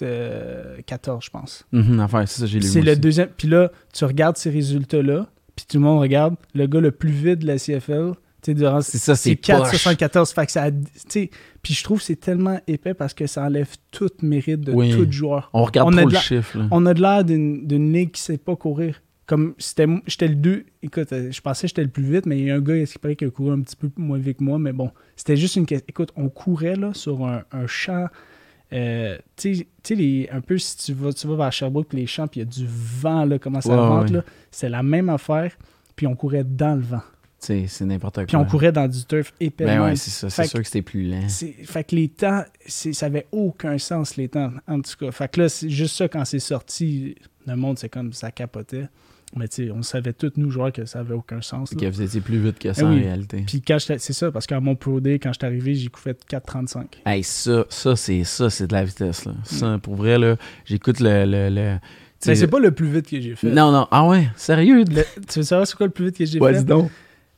4,74, je pense. Mhm, enfin, c'est ça, j'ai lu. C'est le aussi. deuxième. Puis là, tu regardes ces résultats-là, puis tout le monde regarde le gars le plus vite de la CFL. Tu sais, durant C'est ça, c'est c'est poche. 4,74. Fait que ça. a- tu sais, Puis je trouve que c'est tellement épais parce que ça enlève tout mérite de Oui. tout joueur. On regarde on trop le chiffre. Là. On a de l'air d'une d'une ligue qui sait pas courir. Comme c'était j'étais le 2. Écoute, euh, je pensais que j'étais le plus vite, mais il y a un gars qui paraît qui a couru un petit peu moins vite que moi. Mais bon, c'était juste une question. Écoute, on courait là, sur un, un champ Euh, tu sais- un peu si tu vas, tu vas vers Sherbrooke, puis les champs, puis il y a du vent, là, comment ça Ouais, ouais. là. C'est la même affaire, puis on courait dans le vent. C'est n'importe quoi. Puis on courait dans du turf épais. Ben ouais, c'est ça. C'est sûr que c'était plus lent. Fait que les temps, ça avait aucun sens, les temps, en tout cas. Fait que là, c'est juste ça, quand c'est sorti, le monde, c'est comme ça capotait. Mais tu sais, on savait tous, nous, joueurs, que ça avait aucun sens. Que vous étiez plus vite que ça Eh en réalité. Puis quand c'est ça, parce qu'à mon Pro Day, quand j'étais arrivé, j'ai coupé 4,35. Hey, ça, ça c'est ça, c'est de la vitesse. Là. Ça, pour vrai, là, j'écoute le. le, Mais c'est pas le plus vite que j'ai fait. Non, non. Ah ouais, sérieux? Le- tu veux savoir c'est quoi le plus vite que j'ai Ouais, fait? dis donc.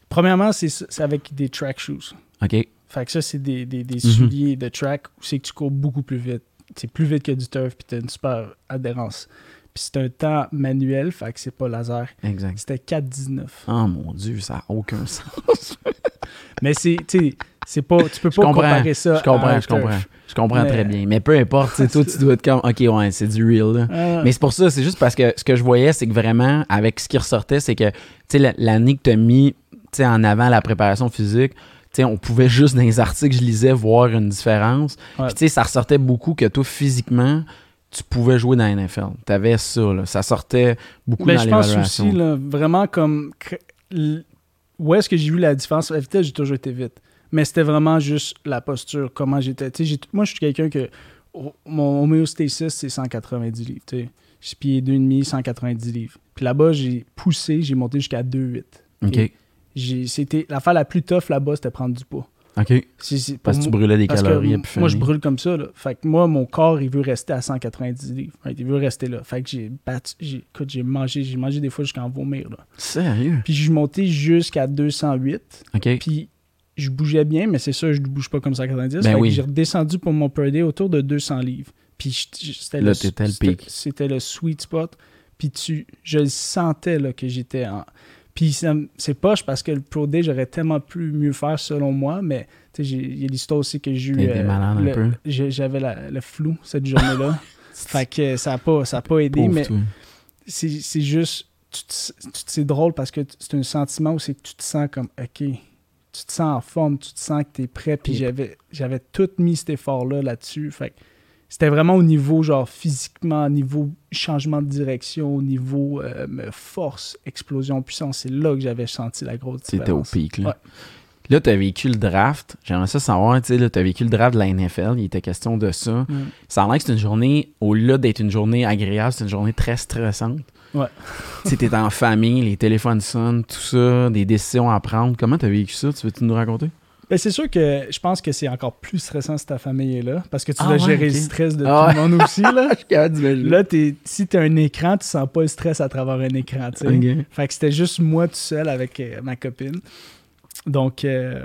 Premièrement, c'est c'est avec des track shoes. OK. Fait que ça, c'est des, des, des Mhm. souliers de track où c'est que tu cours beaucoup plus vite. C'est plus vite que du turf, puis t'as une super adhérence. Puis c'est un temps manuel, fait que c'est pas laser. Exact. C'était 4,19. Oh mon Dieu, ça n'a aucun sens. Mais c'est, tu sais, c'est pas, tu peux pas comparer ça Je comprends, à un je comprends. turf. Je comprends Mais- très bien. Mais peu importe, toi, tu dois être comme. OK, ouais, c'est du real. Là. Ah, Mais c'est pour ça, c'est juste parce que ce que je voyais, c'est que vraiment, avec ce qui ressortait, c'est que, tu sais, la- l'année que tu as mis, en avant la préparation physique, tu sais, on pouvait juste dans les articles que je lisais voir une différence. Ouais. Puis, tu sais, ça ressortait beaucoup que toi, physiquement, tu pouvais jouer dans la NFL. Tu avais ça, là. Ça sortait beaucoup ben, dans je pense l'évaluation. aussi, là, vraiment comme. Où est-ce que j'ai vu la différence? La vitesse, j'ai toujours été vite. Mais c'était vraiment juste la posture, comment j'étais. Moi, je suis quelqu'un que. oh, Mon homéostasis, c'est 190 livres. Tu sais. Je suis pied 2,5, 190 livres. Puis là-bas, j'ai poussé, j'ai monté jusqu'à 2,8. OK. C'était l'affaire la plus tough là-bas, c'était prendre du poids. OK. Parce que tu brûlais des que calories. moi, je brûle comme ça. Là. Fait que moi, mon corps, il veut rester à 190 livres. Right? Il veut rester là. Fait que j'ai battu. j'ai- Écoute, j'ai mangé, j'ai mangé des fois jusqu'à en vomir. Là. Sérieux? Puis je suis monté jusqu'à 208. OK. Puis je bougeais bien, mais c'est sûr, je ne bouge pas comme 190. Ben fait que oui. j'ai redescendu pour mon per day autour de 200 livres. Puis c'était le, le c'était- pic. C'était le sweet spot. Puis tu, je le sentais là, que j'étais en. Puis c'est poche parce que le Pro Day, j'aurais tellement plus mieux faire selon moi, mais il y a l'histoire aussi que j'ai eu. Peu. j'ai- J'avais le flou cette journée-là. fait que ça n'a pas, ça a pas aidé, Pauvre mais c'est juste. C'est drôle parce que c'est un sentiment où c'est que tu te sens comme OK. Tu te sens en forme, tu te sens que tu es prêt. Puis j'avais j'avais tout mis cet effort-là là-dessus. Fait que c'était vraiment au niveau, genre physiquement, au niveau changement de direction, au niveau euh, force, explosion, puissance. C'est là que j'avais senti la grosse C'était au pic, là. Ouais. Là, tu as vécu le draft. J'aimerais ça savoir, tu sais, là, tu as vécu le draft de la NFL. Il était question de ça. Mm. Ça a l'air que c'est une journée, au-delà d'être une journée agréable, c'est une journée très stressante. Ouais. tu en famille, les téléphones sonnent, tout ça, des décisions à prendre. Comment tu as vécu ça? Tu veux-tu nous raconter? Ben, c'est sûr que je pense que c'est encore plus stressant si ta famille est là. Parce que tu Ah dois ouais, gérer le stress de Ah tout le monde aussi. Là, Là, si tu as un écran, tu sens pas le stress à travers un écran. sais. Fait que c'était juste moi tout seul avec euh, ma copine. Donc, euh,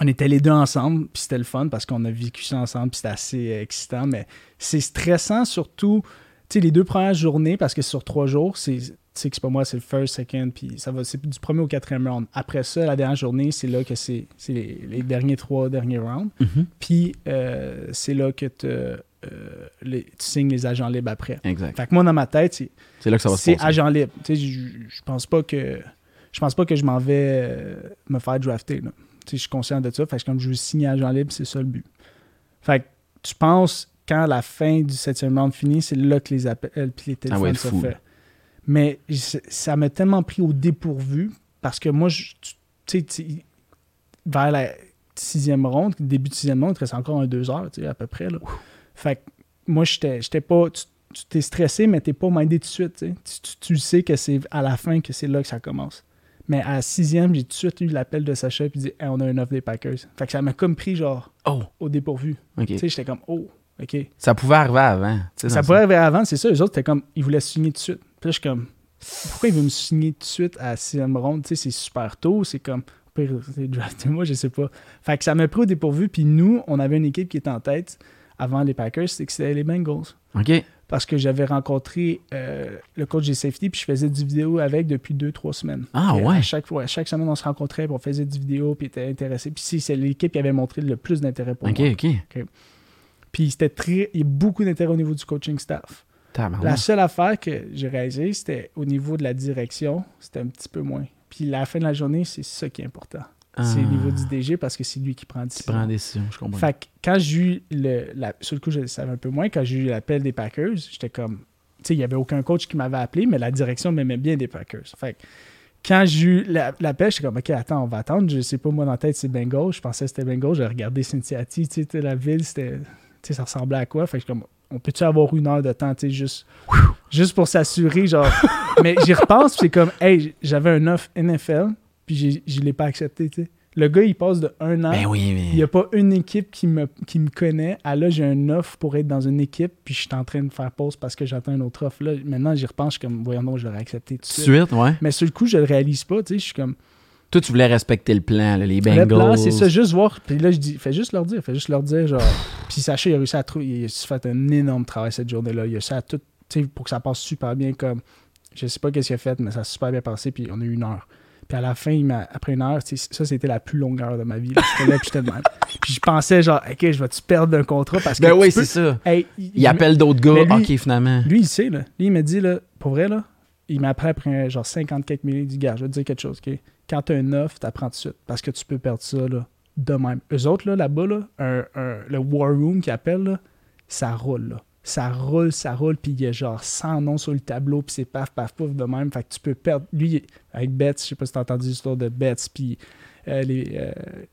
on était les deux ensemble, puis c'était le fun parce qu'on a vécu ça ensemble, puis c'était assez euh, excitant. Mais c'est stressant surtout, tu sais, les deux premières journées, parce que sur trois jours, c'est. Tu sais que c'est pas moi, c'est le first, second, puis ça va, c'est du premier au quatrième round. Après ça, la dernière journée, c'est là que c'est c'est les, les derniers trois derniers rounds. Mhm. Puis euh, c'est là que te, euh, les- tu signes les agents libres après. Exact. Fait que moi, dans ma tête, c'est C'est là que ça va se c'est passer. agent libre. Tu sais, je pense pas que je pense pas que je m'en vais euh, me faire drafter. là. Tu sais, je suis conscient de ça. Fait que comme je veux signer agent libre, c'est ça le but. Fait que tu penses quand la fin du septième round finit, c'est là que les appels puis les Ah ouais, téléphones se fou. Mais ça m'a tellement pris au dépourvu parce que moi, je- tu sais, vers la sixième ronde, début de sixième ronde, il reste encore un deux heures, tu sais, à peu près. Là. Fait que moi, j'étais j'étais pas. Tu t'es stressé, mais t'es pas mindé tout de suite. tu sais. Tu, tu- sais que c'est à la fin que c'est là que ça commence. Mais à la sixième, j'ai tout de suite eu l'appel de Sacha et dit Hey, on a un offre des Packers. Fait que ça m'a comme pris genre Oh, au dépourvu. Tu sais, j'étais comme Oh, OK. Ça pouvait arriver avant. Ça dans pourrait arriver avant, c'est ça. Les autres, c'était comme ils voulaient signer tout de suite. Puis là, je suis comme Pourquoi ils veulent me signer tout de suite à sixième ronde? Tu sais, c'est super tôt. C'est comme pire, draftez-moi, je sais pas. Fait que ça m'a pris au dépourvu. Puis nous, on avait une équipe qui était en tête avant les Packers, c'est que c'était les Bengals. OK. parce que j'avais rencontré euh, le coach des safety, puis je faisais du vidéo avec depuis deux, trois semaines. Ah Puis, ouais? À chaque, fois, chaque semaine, on se rencontrait, puis on faisait du vidéo, puis était intéressé. Puis si, c'est l'équipe qui avait montré le plus d'intérêt pour OK, moi. OK. Puis c'était très... Il y a beaucoup d'intérêt au niveau du coaching staff. La seule affaire que j'ai réalisée, c'était au niveau de la direction, c'était un petit peu moins. Puis la fin de la journée, c'est ça qui est important. c'est Ah. au niveau du DG parce que c'est lui qui prend la décision. prends la décision, je comprends. Fait que quand j'ai eu le. La, sur le coup, je le savais un peu moins. Quand j'ai eu l'appel des Packers, j'étais comme. Tu sais, il n'y avait aucun coach qui m'avait appelé, mais la direction m'aimait bien des Packers. Fait que quand j'ai eu la- l'appel, j'étais comme, OK, attends, on va attendre. Je sais pas, moi, dans la tête, c'est Bengals. Je pensais que c'était Bengals. J'ai regardé Cincinnati, tu sais, la ville, c'était. Tu sais, ça ressemblait à quoi? Fait que je suis comme, on peut-tu avoir une heure de temps, tu sais, juste, juste pour s'assurer, genre. mais j'y repense, c'est comme, hey, j'avais un offre NFL, puis je l'ai pas accepté, tu sais. Le gars, il passe de un an. Ben oui, mais. Il n'y a pas une équipe qui me, qui me connaît. Ah là, j'ai un offre pour être dans une équipe, puis je suis en train de faire pause parce que j'attends une autre offre. Là, maintenant, j'y repense, je suis comme, voyons donc, je l'aurais accepté tout de Tout de suite. suite, ouais. Mais sur le coup, je le réalise pas, tu sais, je suis comme, Toi, tu voulais respecter le plan, là, les le Bengals. plan, c'est ça, juste voir. Puis là, je dis, fais juste leur dire, fais juste leur dire, genre. puis Sacha, il a réussi à trouver, il a fait un énorme travail cette journée-là. Il a réussi à tout, tu sais, pour que ça passe super bien, comme, je sais pas qu'est-ce qu'il a fait, mais ça a super bien passé, puis on a eu une heure. Puis à la fin, il après une heure, ça, c'était la plus longue heure de ma vie. J'étais là, puis j'étais de même. Puis je pensais, genre, OK, je vais-tu perdre un contrat parce que. Ben oui, c'est ça. Hey, il, Il appelle d'autres gars. Lui- ok, finalement. Lui, il sait, là. Lui, il m'a dit, là, pour vrai, là, il m'a appris après genre 54 minutes. Il dit, gars, je vais te dire quelque chose, OK? Quand t'as un offre, t'apprends tout de suite. Parce que tu peux perdre ça, là, de même. Eux autres, là, là-bas, là, un- un- le War Room qui appelle, là, ça roule, là. Ça roule, ça roule, puis il y a genre 100 noms sur le tableau, puis c'est paf, paf, pouf de même. Fait que tu peux perdre. Lui, avec Betts, je sais pas si t'as entendu l'histoire de Betts, puis euh, les, euh,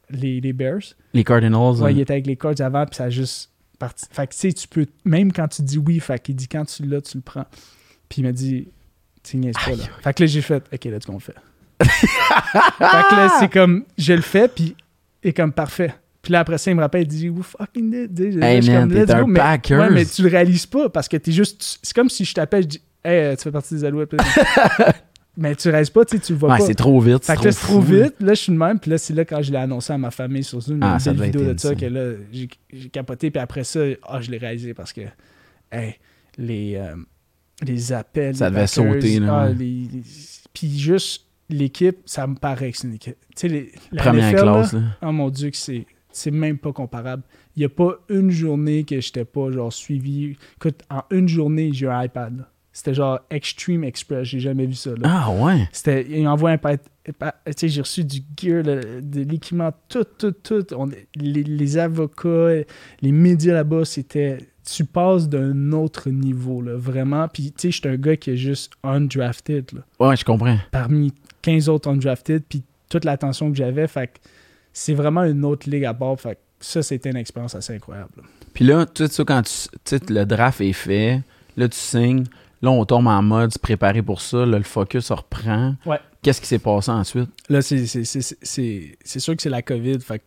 les, les Bears. Les Cardinals. Ouais, hein. il était avec les Cards avant, puis ça a juste parti. Fait que tu sais, tu peux, même quand tu dis oui, fait qu'il dit quand tu l'as, tu le prends. Puis il m'a dit, tu pas là. Fait que là, j'ai fait, ok, let's go, on le fait. fait que là, c'est comme, je le fais, puis est comme parfait. Puis là, après ça, il me rappelle, il dit, we fucking did. this. Hey, je man, comme, t'es un mais, Packers. ouais, mais tu le réalises pas parce que t'es juste. C'est comme si je t'appelle, je dis, hey, euh, tu fais partie des Alouettes. Mais tu réalises pas, tu sais, tu le vois Ouais, pas. c'est trop vite. Fait que là, c'est trop vite. Là, je suis de même. Puis là, c'est là quand je l'ai annoncé à ma famille sur Zoom. Ah, une vidéo de ça que là, j'ai capoté. Puis après ça, ah, je l'ai réalisé parce que, hey, les, euh, les appels. Ça devait sauter, là, ah, ouais. les- les- Puis juste l'équipe, ça me paraît que c'est une équipe. Tu sais, la Première NFL, classe, là, là. oh mon Dieu, que c'est. C'est même pas comparable. Il n'y a pas une journée que j'étais pas genre suivi. Écoute, en une journée, j'ai un iPad. là. C'était genre Extreme Express. J'ai jamais vu ça. Là. Ah, ouais. C'était, il envoie un pa- Tu sais, j'ai reçu du gear, de l'équipement, tout, tout, tout. On- les, les avocats, les médias là-bas, c'était. Tu passes d'un autre niveau, là, vraiment. Puis, tu sais, j'étais un gars qui est juste undrafted, là, Ouais, je comprends. parmi 15 autres undrafted, puis toute l'attention que j'avais. Fait c'est vraiment une autre ligue à bord. Fait ça, c'était une expérience assez incroyable. Puis là, tout ça, quand tu, tu sais, le draft est fait, là, tu signes, là, on tombe en mode se préparer pour ça, là, le focus reprend. Ouais. Qu'est-ce qui s'est passé ensuite? Là, c'est- sûr que c'est la COVID. Fait que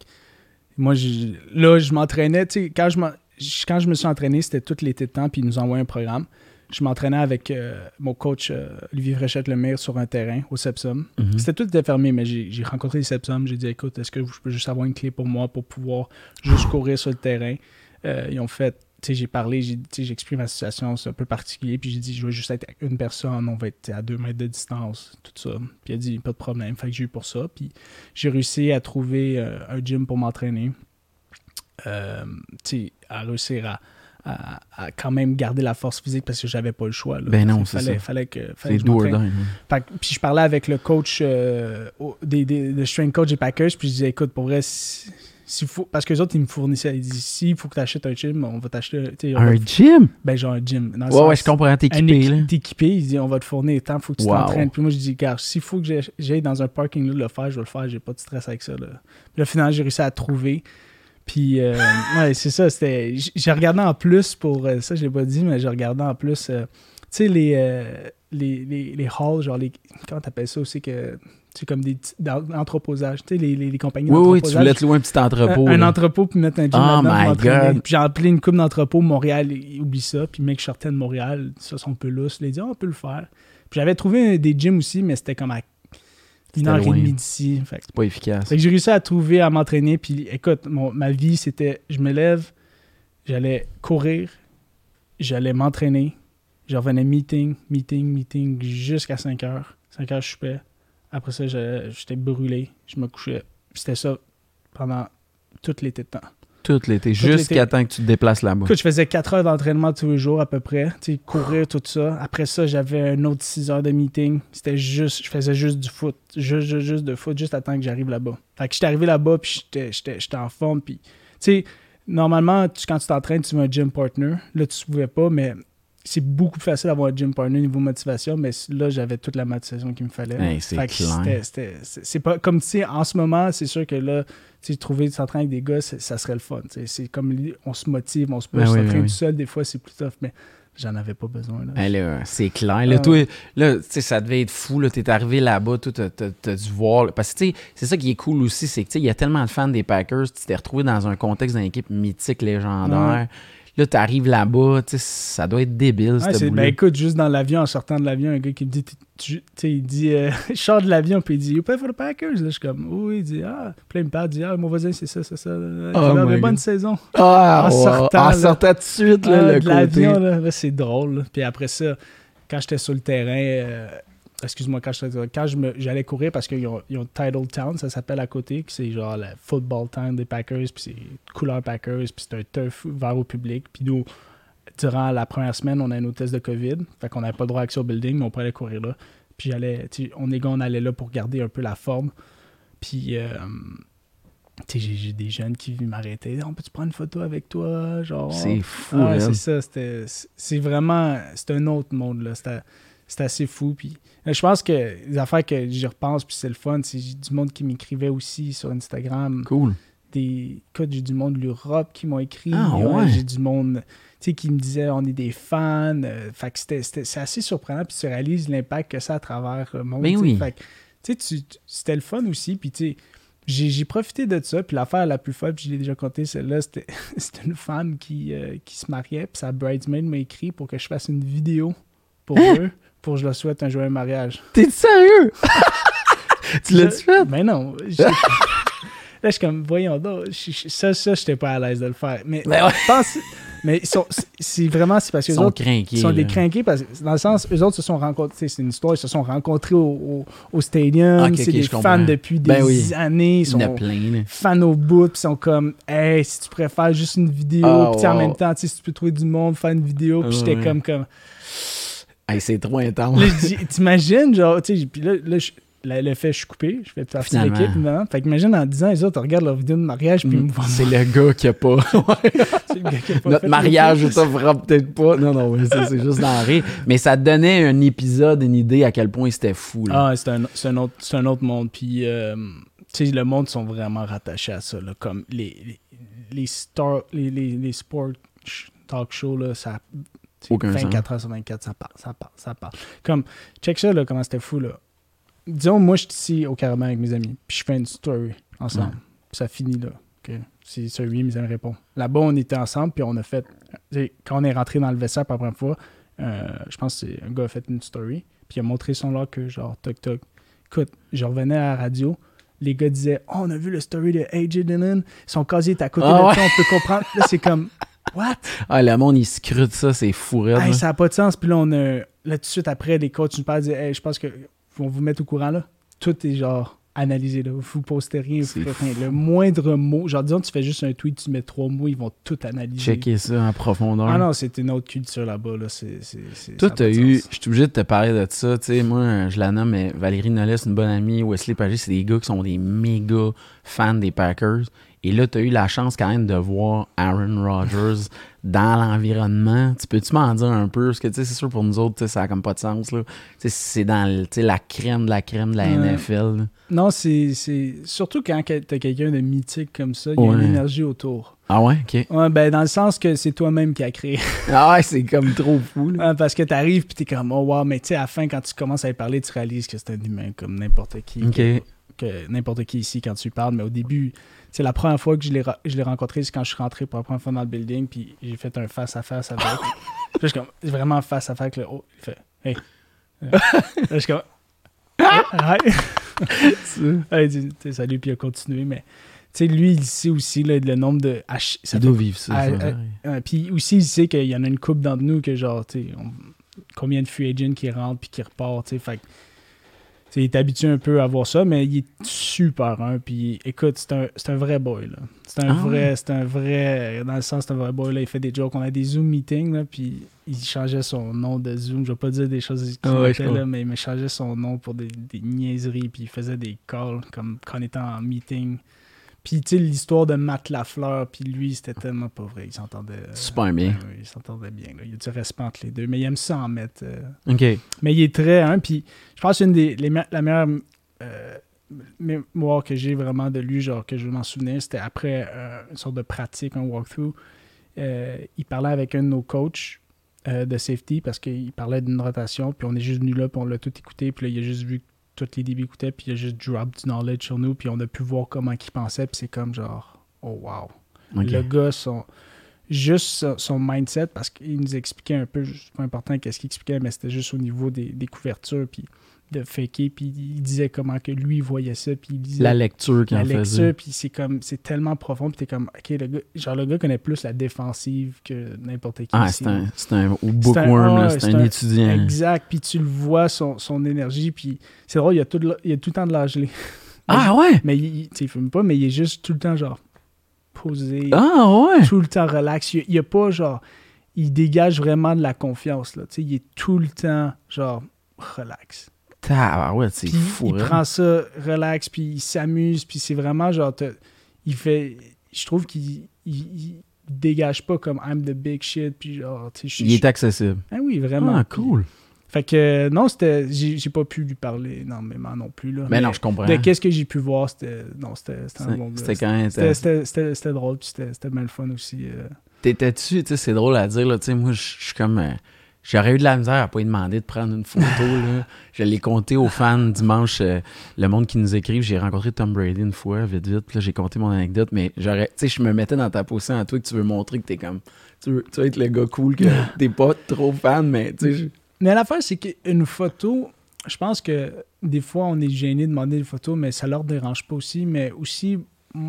moi, je- là, je m'entraînais. tu sais, Quand je- quand je me suis entraîné, c'était tout l'été de temps, puis ils nous envoyaient un programme. Je m'entraînais avec euh, mon coach euh, Olivier Fréchette-Lemire sur un terrain au Sepsum. Mhm. C'était tout était fermé, mais j'ai rencontré les Sepsum. J'ai dit, écoute, est-ce que je peux juste avoir une clé pour moi pour pouvoir juste courir sur le terrain? Euh, ils ont fait, tu sais, j'ai parlé, j'ai tu sais, j'ai expliqué ma situation, c'est un peu particulier, puis j'ai dit, je veux juste être avec une personne, on va être à deux mètres de distance, tout ça. Puis il a dit, pas de problème, fait que j'ai eu pour ça. Puis j'ai réussi à trouver euh, un gym pour m'entraîner. Tu sais, à réussir à, à- à quand même garder la force physique parce que j'avais pas le choix. là. Ben non, Il c'est fallait, ça. Fallait que, fallait C'est que je hein. Fait puis je parlais avec le coach, euh, au- des, des, le strength coach des Packers, puis je disais, écoute, pour vrai, si- faut, parce que les autres, ils me fournissaient, ils disaient, s'il faut que tu achètes un gym, on va t'acheter, va Un gym? ben genre un gym. Dans Ouais, ouais, sens- je comprends, t'es équipé, équi- là. T'es équipé, il dit, on va te fournir tant, faut que tu Wow. t'entraînes. Puis moi, je dis, gars, s'il faut que j'aille- dans un parking lot le faire, je vais le faire, j'ai pas de stress avec ça. Là. Puis là, finalement, j'ai réussi à trouver. Puis, euh, ouais, c'est ça, c'était. J'ai regardé en plus pour. euh, ça, je l'ai pas dit, mais j'ai regardé en plus. euh, tu sais, les, euh, les, les, les halls, genre les. Comment t'appelles ça aussi que. C'est comme des entreposages. Tu sais, les, les, les compagnies Oui, oui, tu voulais te louer un petit entrepôt. Un, entrepôt puis mettre un gym Oh my. God. Puis j'ai appelé une coupe d'entrepôt Montréal, oublie ça. Puis mec, je sortais de Montréal, ça sont un peu lousses. Il a dit, Ah, on peut le faire. Puis j'avais trouvé des gyms aussi, mais c'était comme à une heure et demie d'ici. C'est pas efficace. fait que j'ai réussi à trouver, à m'entraîner. Puis écoute, mon- ma vie, c'était, je me lève, j'allais courir, j'allais m'entraîner, je revenais meeting, meeting, meeting jusqu'à 5 heures. 5 heures, je soupais. Après ça, j'étais brûlé, je me couchais. C'était ça pendant tout l'été de temps. Tout l'été, jusqu'à temps que tu te déplaces là-bas. Écoute, je faisais 4 heures d'entraînement tous les jours à peu près. Tu sais, courir, tout ça. Après ça, j'avais un autre 6 heures de meeting. C'était juste, je faisais juste du foot. Juste, juste, juste de foot, juste à temps que j'arrive là-bas. Fait que j'étais arrivé là-bas, puis j'étais- j'étais j'étais en forme. Puis, tu sais, normalement, tu- quand tu t'entraînes, tu veux un gym partner. Là, tu pouvais pas, mais c'est beaucoup plus facile d'avoir un gym partner niveau motivation. Mais là, j'avais toute la motivation qu'il me fallait. Hey, c'est pas comme tu sais en ce moment c'est sûr que là tu trouver s'entraîner avec des gars ça serait le fun tu c'est comme on se motive on se pousse oui, s'entraîner oui. tout seul des fois c'est plus tough mais j'en avais pas besoin là. Là, c'est clair. Là, Ah. toi, là, tu sais, ça devait être fou. Là, t'es arrivé là-bas, t'as- t'as dû voir. Parce que, tu c'est ça qui est cool aussi, c'est que, tu sais, il y a tellement de fans des Packers, tu t'es retrouvé dans un contexte d'une équipe mythique, légendaire. Là, t'arrives là-bas, ça doit être débile, Ouais, cette ben écoute, juste dans l'avion, en sortant de l'avion, un gars qui me dit, tu sais, il dit, euh, je sors de l'avion, puis il dit, You play for the Packers? Là, je suis comme, oui, il dit, ah, puis là, il me parle, il dit, ah, mon voisin, c'est ça, c'est ça. Il Oh Ah, my mais bonne saison. Ah, En sortant, en là. sortant tout de suite, là, Ah, le de l'avion, là, là, c'est drôle. Puis après ça, quand j'étais sur le terrain, euh, excuse-moi, quand j'étais quand je me- j'allais courir parce qu'ils ont, ils ont Title Town, ça s'appelle à côté, que c'est genre la football town des Packers, puis c'est couleur Packers, puis c'est un turf ouvert au public. Puis nous, durant la première semaine, on a un autre test de COVID, fait qu'on n'avait pas le droit d'accès au building, mais on pouvait aller courir là. Puis j'allais, on est on allait là pour garder un peu la forme. Puis, euh, j'ai- j'ai des jeunes qui m'arrêtaient. On peut-tu prendre une photo avec toi? Genre, C'est fou, ah, c'est ça. c'était- C'est c'est vraiment. C'est un autre monde, là. C'était c'était assez fou. Puis, euh, je pense que les affaires que j'y repense, puis c'est le fun, c'est j'ai du monde qui m'écrivait aussi sur Instagram. Cool. Des, j'ai du monde de l'Europe qui m'ont écrit. Ah, ouais. J'ai du monde qui me disait on est des fans. Euh, fait que c'était- c'est assez surprenant. Puis tu réalises l'impact que ça a à travers le monde. Oui. Fait que, tu c'était le fun aussi. Puis tu j'ai j'ai profité de ça. Puis l'affaire la plus folle, puis je l'ai déjà conté, celle-là, c'était c'était une femme qui, euh, qui se mariait. Puis sa bridesmaid m'a écrit pour que je fasse une vidéo pour eux, pour je leur souhaite un joyeux mariage. T'es sérieux? tu l'as-tu fait? Ben non. Là, je suis comme, voyons donc, ça, ça, j'étais pas à l'aise de le faire. Mais, Ben ouais. pense, mais ils sont, c'est- c'est vraiment, c'est parce que Ils sont autres, craqués. ils sont des crinqués parce que, dans le sens, eux autres se sont rencontrés, c'est une histoire, ils se sont rencontrés au, au, au stadium, Ah, ok, c'est des fans comprends. depuis des Ben oui. années, ils Il y en a sont plein, là. fans au bout, puis ils sont comme, hey, si tu préfères juste une vidéo, Ah, puis en même temps, tu sais, si tu peux trouver du monde, faire une vidéo, puis Ah, j'étais ouais. comme, comme, Hey, c'est trop intense. Là, je dis, t'imagines, genre, tu sais, puis là, là, je- la- le fait, je suis coupé, je fais partie de l'équipe, évidemment. Fait qu'imagine en 10 ans, les autres regardent leur vidéo de mariage, puis ils me voient C'est le gars qui a pas. c'est le gars qui a pas Notre mariage, ça fera peut-être pas. Non, non, c'est juste d'en rire. Mais ça donnait un épisode, une idée à quel point c'était fou. Là. Ah, c'est un, autre, un autre monde. Puis, euh, tu sais, le monde sont vraiment rattachés à ça. Là, comme les, les, les, star- les, les, les sport sh- talk shows, là, ça. Tu sais, Aucun 24 heures sur 24, ça parle, ça parle, ça parle. Comme, check ça, là, comment c'était fou, là. Disons, moi, je suis ici au Carabin avec mes amis, puis je fais une story ensemble. Ouais. Puis ça finit là. OK? C'est ça, oui, mes amis répondent. Là-bas, on était ensemble, puis on a fait. Quand on est rentré dans le vestiaire pour la première fois, euh, je pense que c'est un gars a fait une story, puis il a montré son locker, genre, toc toc. Écoute, je revenais à la radio, les gars disaient Oh, on a vu le story de AJ Dillon, son casier est à côté Ah de ouais? ça, on peut comprendre. Là, c'est comme What? Ah, le monde, il scrute ça, c'est fou. Hey, ça n'a pas de sens. Puis là, on a, là, tout de suite après, les coachs nous parlent, disent Hey, je pense que vont vous mettre au courant là. Tout est genre analysé là. Vous postez rien, vous faites rien. Le moindre mot, genre disons, tu fais juste un tweet, tu mets trois mots, ils vont tout analyser. Checker ça en profondeur. Ah non, c'est une autre culture là-bas. Là. C'est, Toi, t'as eu. Je suis obligé de te parler de ça. Tu sais, moi, je la nomme, mais Valérie c'est une bonne amie. Wesley Pagé, c'est des gars qui sont des méga fans des Packers. Et là, tu as eu la chance quand même de voir Aaron Rodgers dans l'environnement. Tu peux-tu m'en dire un peu? Parce que, tu sais, c'est sûr, pour nous autres, tu sais, ça n'a comme pas de sens. Tu c'est dans tu la crème de la crème de la. NFL. là. Non, c'est. Surtout quand que- t'as quelqu'un de mythique comme ça, il y a Ouais. une énergie autour. Ah ouais? OK. Ouais, ben, dans le sens que c'est toi-même qui as créé. Ah ouais, c'est comme trop fou. Là. Ouais, parce que t'arrives puis t'es comme, oh wow, mais tu sais, à la fin, quand tu commences à y parler, tu réalises que c'est un humain comme n'importe qui. OK. Que, que n'importe qui ici quand tu parles. Mais au début, c'est la première fois que je l'ai, ra- je l'ai rencontré, c'est quand je suis rentré pour la première fois dans le building, puis j'ai fait un face-à-face avec. Puis je suis comme, vraiment face-à-face avec le. Oh, il fait, hey. Là, je suis comme, Hey. Dit, sais, salut, puis il a continué, mais. Tu sais, lui, il sait aussi là, le nombre de. H- ça Il fait doit vivre ça. Ah, ça, euh, puis aussi, il sait qu'il y en a une couple d'entre nous que, genre, tu sais, on- combien de free agents qui rentrent puis qui repartent, tu sais. Fait il est habitué un peu à voir ça, mais il est super hein, Puis écoute, c'est un, un vrai boy. là. C'est un Ah vrai, c'est un vrai. Dans le sens, c'est un vrai boy. Là, il fait des jokes. On a des Zoom meetings, là, puis il changeait son nom de Zoom. Je vais pas dire des choses qu'il Ah ouais, était, là, mais il me changeait son nom pour des, des niaiseries. Puis il faisait des calls comme quand on était en meeting. Puis tu sais, l'histoire de Matt Lafleur, puis lui, c'était tellement pas vrai. Il s'entendait. euh, Super bien. il s'entendait bien. Là. Il y a du respect entre les deux. Mais il aime ça en mettre. euh, OK. mais il est très, hein, puis je pense que une des les la meilleure euh, mémoire que j'ai vraiment de lui, genre que je m'en souvenais, c'était après une sorte de pratique, un walkthrough. Il parlait avec un de nos coachs de safety parce qu'il parlait d'une rotation, puis on est juste venu là, puis on l'a tout écouté, puis là, il a juste vu toutes les DB écoutaient, puis il a juste drop du knowledge sur nous, puis on a pu voir comment il pensait, puis c'est comme genre, oh wow. Le gars, son, juste son, son mindset, parce qu'il nous expliquait un peu, c'est pas important qu'est-ce qu'il expliquait, mais c'était juste au niveau des, des couvertures, puis de faker, puis il disait comment que lui il voyait ça, puis il disait La lecture qu'il en faisait. lecture, puis c'est comme, c'est tellement profond, puis t'es comme, ok, le gars, genre le gars connaît plus la défensive que n'importe qui. Ah, c'est un, un bookworm, ah c'est un, un- étudiant. Exact, puis tu le vois, son, son énergie, puis c'est drôle, il y a tout, le- il a tout le temps de l'âge. Ah ouais? Mais il, il- fume pas, mais il est juste tout le temps genre posé, Ah ouais? tout le temps relax. Il, il y a pas genre. Il dégage vraiment de la confiance. Là. Tu sais, Il est tout le temps genre relax. Ah ouais, c'est fou. il hein? prend ça relax, puis il s'amuse, puis c'est vraiment genre. il fait. Je trouve qu'il il, il dégage pas comme I'm the big shit, puis genre. je- Il est accessible. Ah oui, vraiment. Ah, Puis- cool. Fait que non, c'était. J'ai pas pu lui parler énormément non plus. Là. Mais non, je comprends. de qu'est-ce que j'ai pu voir, c'était. Non, c'était un bon. C'était quand même. C'était- drôle, puis c'était bien le fun aussi. euh. T'étais-tu, tu sais, c'est drôle à dire, là, tu sais, moi, je je suis comme. euh, J'aurais eu de la misère à pas lui demander de prendre une photo, là. Je l'ai compté aux fans dimanche, euh, le monde qui nous écrive. J'ai rencontré Tom Brady une fois, vite, vite. Puis là, j'ai compté mon anecdote, mais j'aurais, tu sais, je me mettais dans ta position à toi que tu veux montrer que t'es comme. Tu veux, tu veux être le gars cool, que t'es pas trop fan, mais tu sais. je- Mais l'affaire, c'est qu'une photo, je pense que des fois, on est gêné de demander une photo, mais ça leur dérange pas aussi. Mais aussi, tu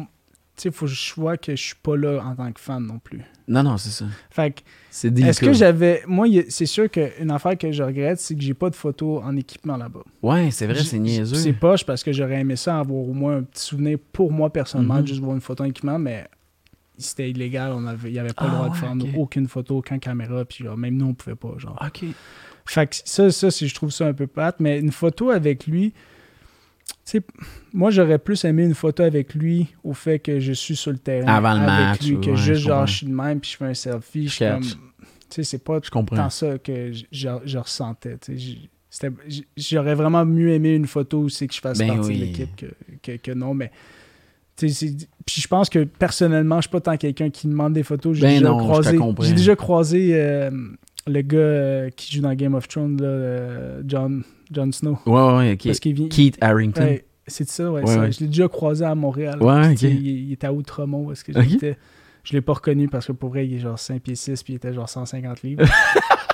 sais, il faut que je vois que je suis pas là en tant que fan non plus. Non, non, c'est ça. Fait que, C'est est-ce que j'avais. Moi, c'est sûr qu'une affaire que je regrette, c'est que j'ai pas de photos en équipement là-bas. Ouais, c'est vrai, c'est niaiseux. C'est poche parce que j'aurais aimé ça avoir au moins un petit souvenir pour moi personnellement, Mhm. juste voir une photo en équipement, mais c'était illégal. On avait, il n'y avait pas Ah le droit de ouais, faire ok. aucune photo, aucune caméra, puis genre, même nous, on pouvait pas. Genre. OK. Fait que ça, ça je trouve ça un peu plate, mais une photo avec lui, moi j'aurais plus aimé une photo avec lui au fait que je suis sur le terrain Avant le avec match, lui, que ouais, juste je genre je suis de même puis je fais un selfie, je comme, tu sais, c'est pas Je comprends. tant ça que je, je- ressentais, j'aurais vraiment mieux aimé une photo où c'est que je fasse Ben partie oui. de l'équipe que, que, que non, mais puis je pense que personnellement, je suis pas tant quelqu'un qui demande des photos. J'ai Ben déjà croisé, déjà croisé euh, le gars euh, qui joue dans Game of Thrones, là, euh, John, John Snow. Ouais, ouais, OK. Parce qu'il vient. Keith Harrington. Ouais, c'est ça, ouais. Ouais, ça. ouais. Je l'ai déjà croisé à Montréal. Ouais, Puis, tu sais, ok. il, il était à Outremont parce que j'étais. Je l'ai pas reconnu parce que pour vrai, il est genre 5 pieds 6 puis il était genre 150 livres.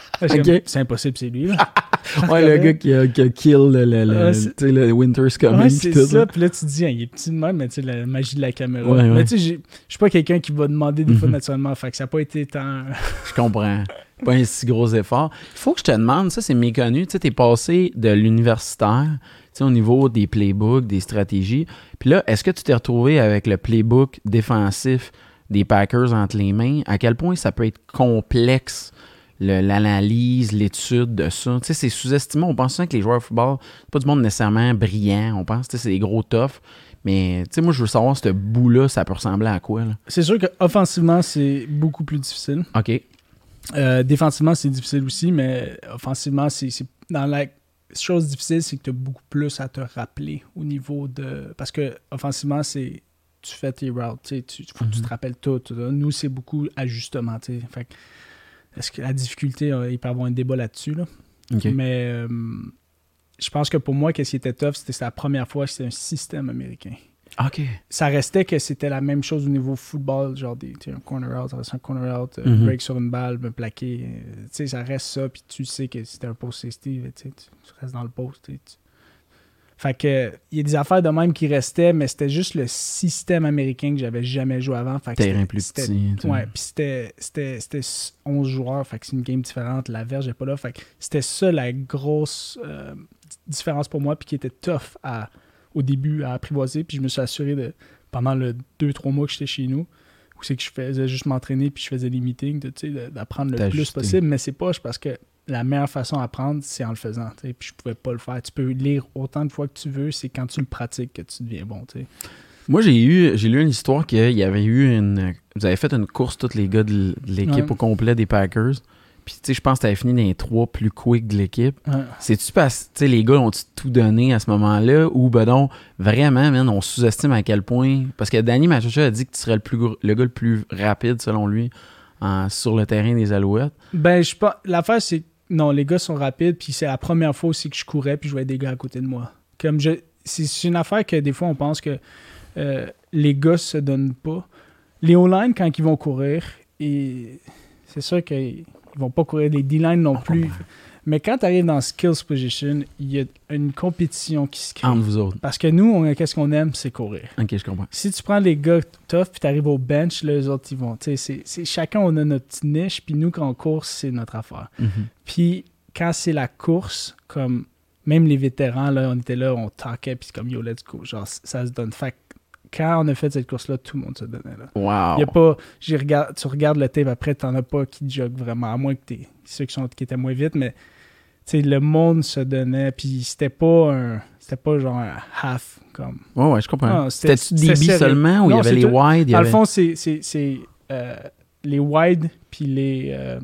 C'est impossible, c'est lui. Là. Ouais, le gars qui a, qui a kill le, le, le, sais, le Winter's Coming. Ouais, c'est ça. Puis là, tu te dis, hein, il est petit de même, mais tu sais, la magie de la caméra. Ouais, ouais. Mais tu sais, je suis pas quelqu'un qui va demander des fois Mhm. naturellement. Fait que ça n'a pas été tant. Je comprends. Pas un si gros effort. Il faut que je te demande, ça c'est méconnu, tu sais, t'es passé de l'universitaire, tu sais, au niveau des playbooks, des stratégies. Puis là, est-ce que tu t'es retrouvé avec le playbook défensif des Packers entre les mains? À quel point ça peut être complexe, le- l'analyse, l'étude de ça? Tu sais, c'est sous-estimé. On pense souvent que les joueurs de football, c'est pas du monde nécessairement brillant. On pense que c'est des gros toughs. Mais, tu sais, moi, je veux savoir, ce bout-là, ça peut ressembler à quoi? C'est sûr qu'offensivement, c'est beaucoup plus difficile. OK. Euh, défensivement, c'est difficile aussi, mais offensivement, c'est dans la chose difficile, c'est que tu as beaucoup plus à te rappeler au niveau de. Parce que offensivement, c'est tu fais tes routes, tu faut que tu te rappelles tout. Nous, c'est beaucoup ajustement. tu sais. Fait que, est-ce que la difficulté, euh, il peut y avoir un débat là-dessus. Là. Mais euh, je pense que pour moi, qu'est-ce qui était tough, c'était la première fois que c'était un système américain OK. ça restait que c'était la même chose au niveau football, genre des, un corner out, ça reste un corner out, euh, Mhm. break sur une balle, me plaquer. tu sais, ça reste ça, puis tu sais que c'était un post safety, tu restes dans le post. tu- Fait que il y a des affaires de même qui restaient, mais c'était juste le système américain que j'avais jamais joué avant. Fait que Terrain c'était- plus petit. Ouais, puis c'était, c'était, c'était 11 joueurs, fait que c'est une game différente. La verge n'est pas là. Fait que c'était ça la grosse euh, différence pour moi, puis qui était tough à, au début à apprivoiser. Puis je me suis assuré de, pendant le 2-3 mois que j'étais chez nous, où c'est que je faisais juste m'entraîner, puis je faisais des meetings, de, d'apprendre le plus possible. Mais c'est pas parce que la meilleure façon d'apprendre, c'est en le faisant. Puis je pouvais pas le faire. Tu peux lire autant de fois que tu veux, c'est quand tu le pratiques que tu deviens bon. Moi, j'ai eu, j'ai lu une histoire qu'il y avait eu une. Vous avez fait une course, tous les gars de l'équipe Ouais. au complet des Packers. Puis, tu sais, je pense que tu avais fini dans les trois plus quick de l'équipe. Ouais. C'est-tu parce tu sais, les gars ont tout donné à ce moment-là? Ou, ben non, vraiment, man, on sous-estime à quel point? Parce que Danny Machocha a dit que tu serais le, plus le gars le plus rapide, selon lui, en- sur le terrain des Alouettes. Ben, je pense. L'affaire, c'est. Non, les gars sont rapides, puis c'est la première fois aussi que je courais, puis je voyais des gars à côté de moi. Comme je. C'est une affaire que des fois, on pense que euh, les gars se donnent pas. Les O-line, quand ils vont courir, et c'est sûr qu'ils vont pas courir des D-line non plus. Mais quand tu arrives dans skills position, il y a une compétition qui se crée. Entre vous autres. Parce que nous, on- qu'est-ce qu'on aime, c'est courir. Ok, je comprends. Si tu prends les gars tough puis t'arrives au bench, là, les autres, ils vont. tu sais, c'est- c'est- chacun, on a notre petite niche, puis nous, quand on court, c'est notre affaire. Mhm. Puis quand c'est la course, comme même les vétérans, là, on était là, on talkait, puis c'est comme yo, let's go. Genre, ça se donne. Fait que quand on a fait cette course-là, tout le monde se donnait. Là. Wow. Y a pas, tu regardes le tape après, t'en as pas qui jog vraiment, à moins que t'es ceux qui, sont, qui étaient moins vite, mais tu sais, le monde se donnait, puis c'était pas un. C'était pas genre un half, comme. Ouais, ouais, je comprends. C'était-tu sérieux. seulement ou il y avait c'est les tout- wide? y Dans le fond, c'est c'est- c'est, euh, les wide puis les, euh,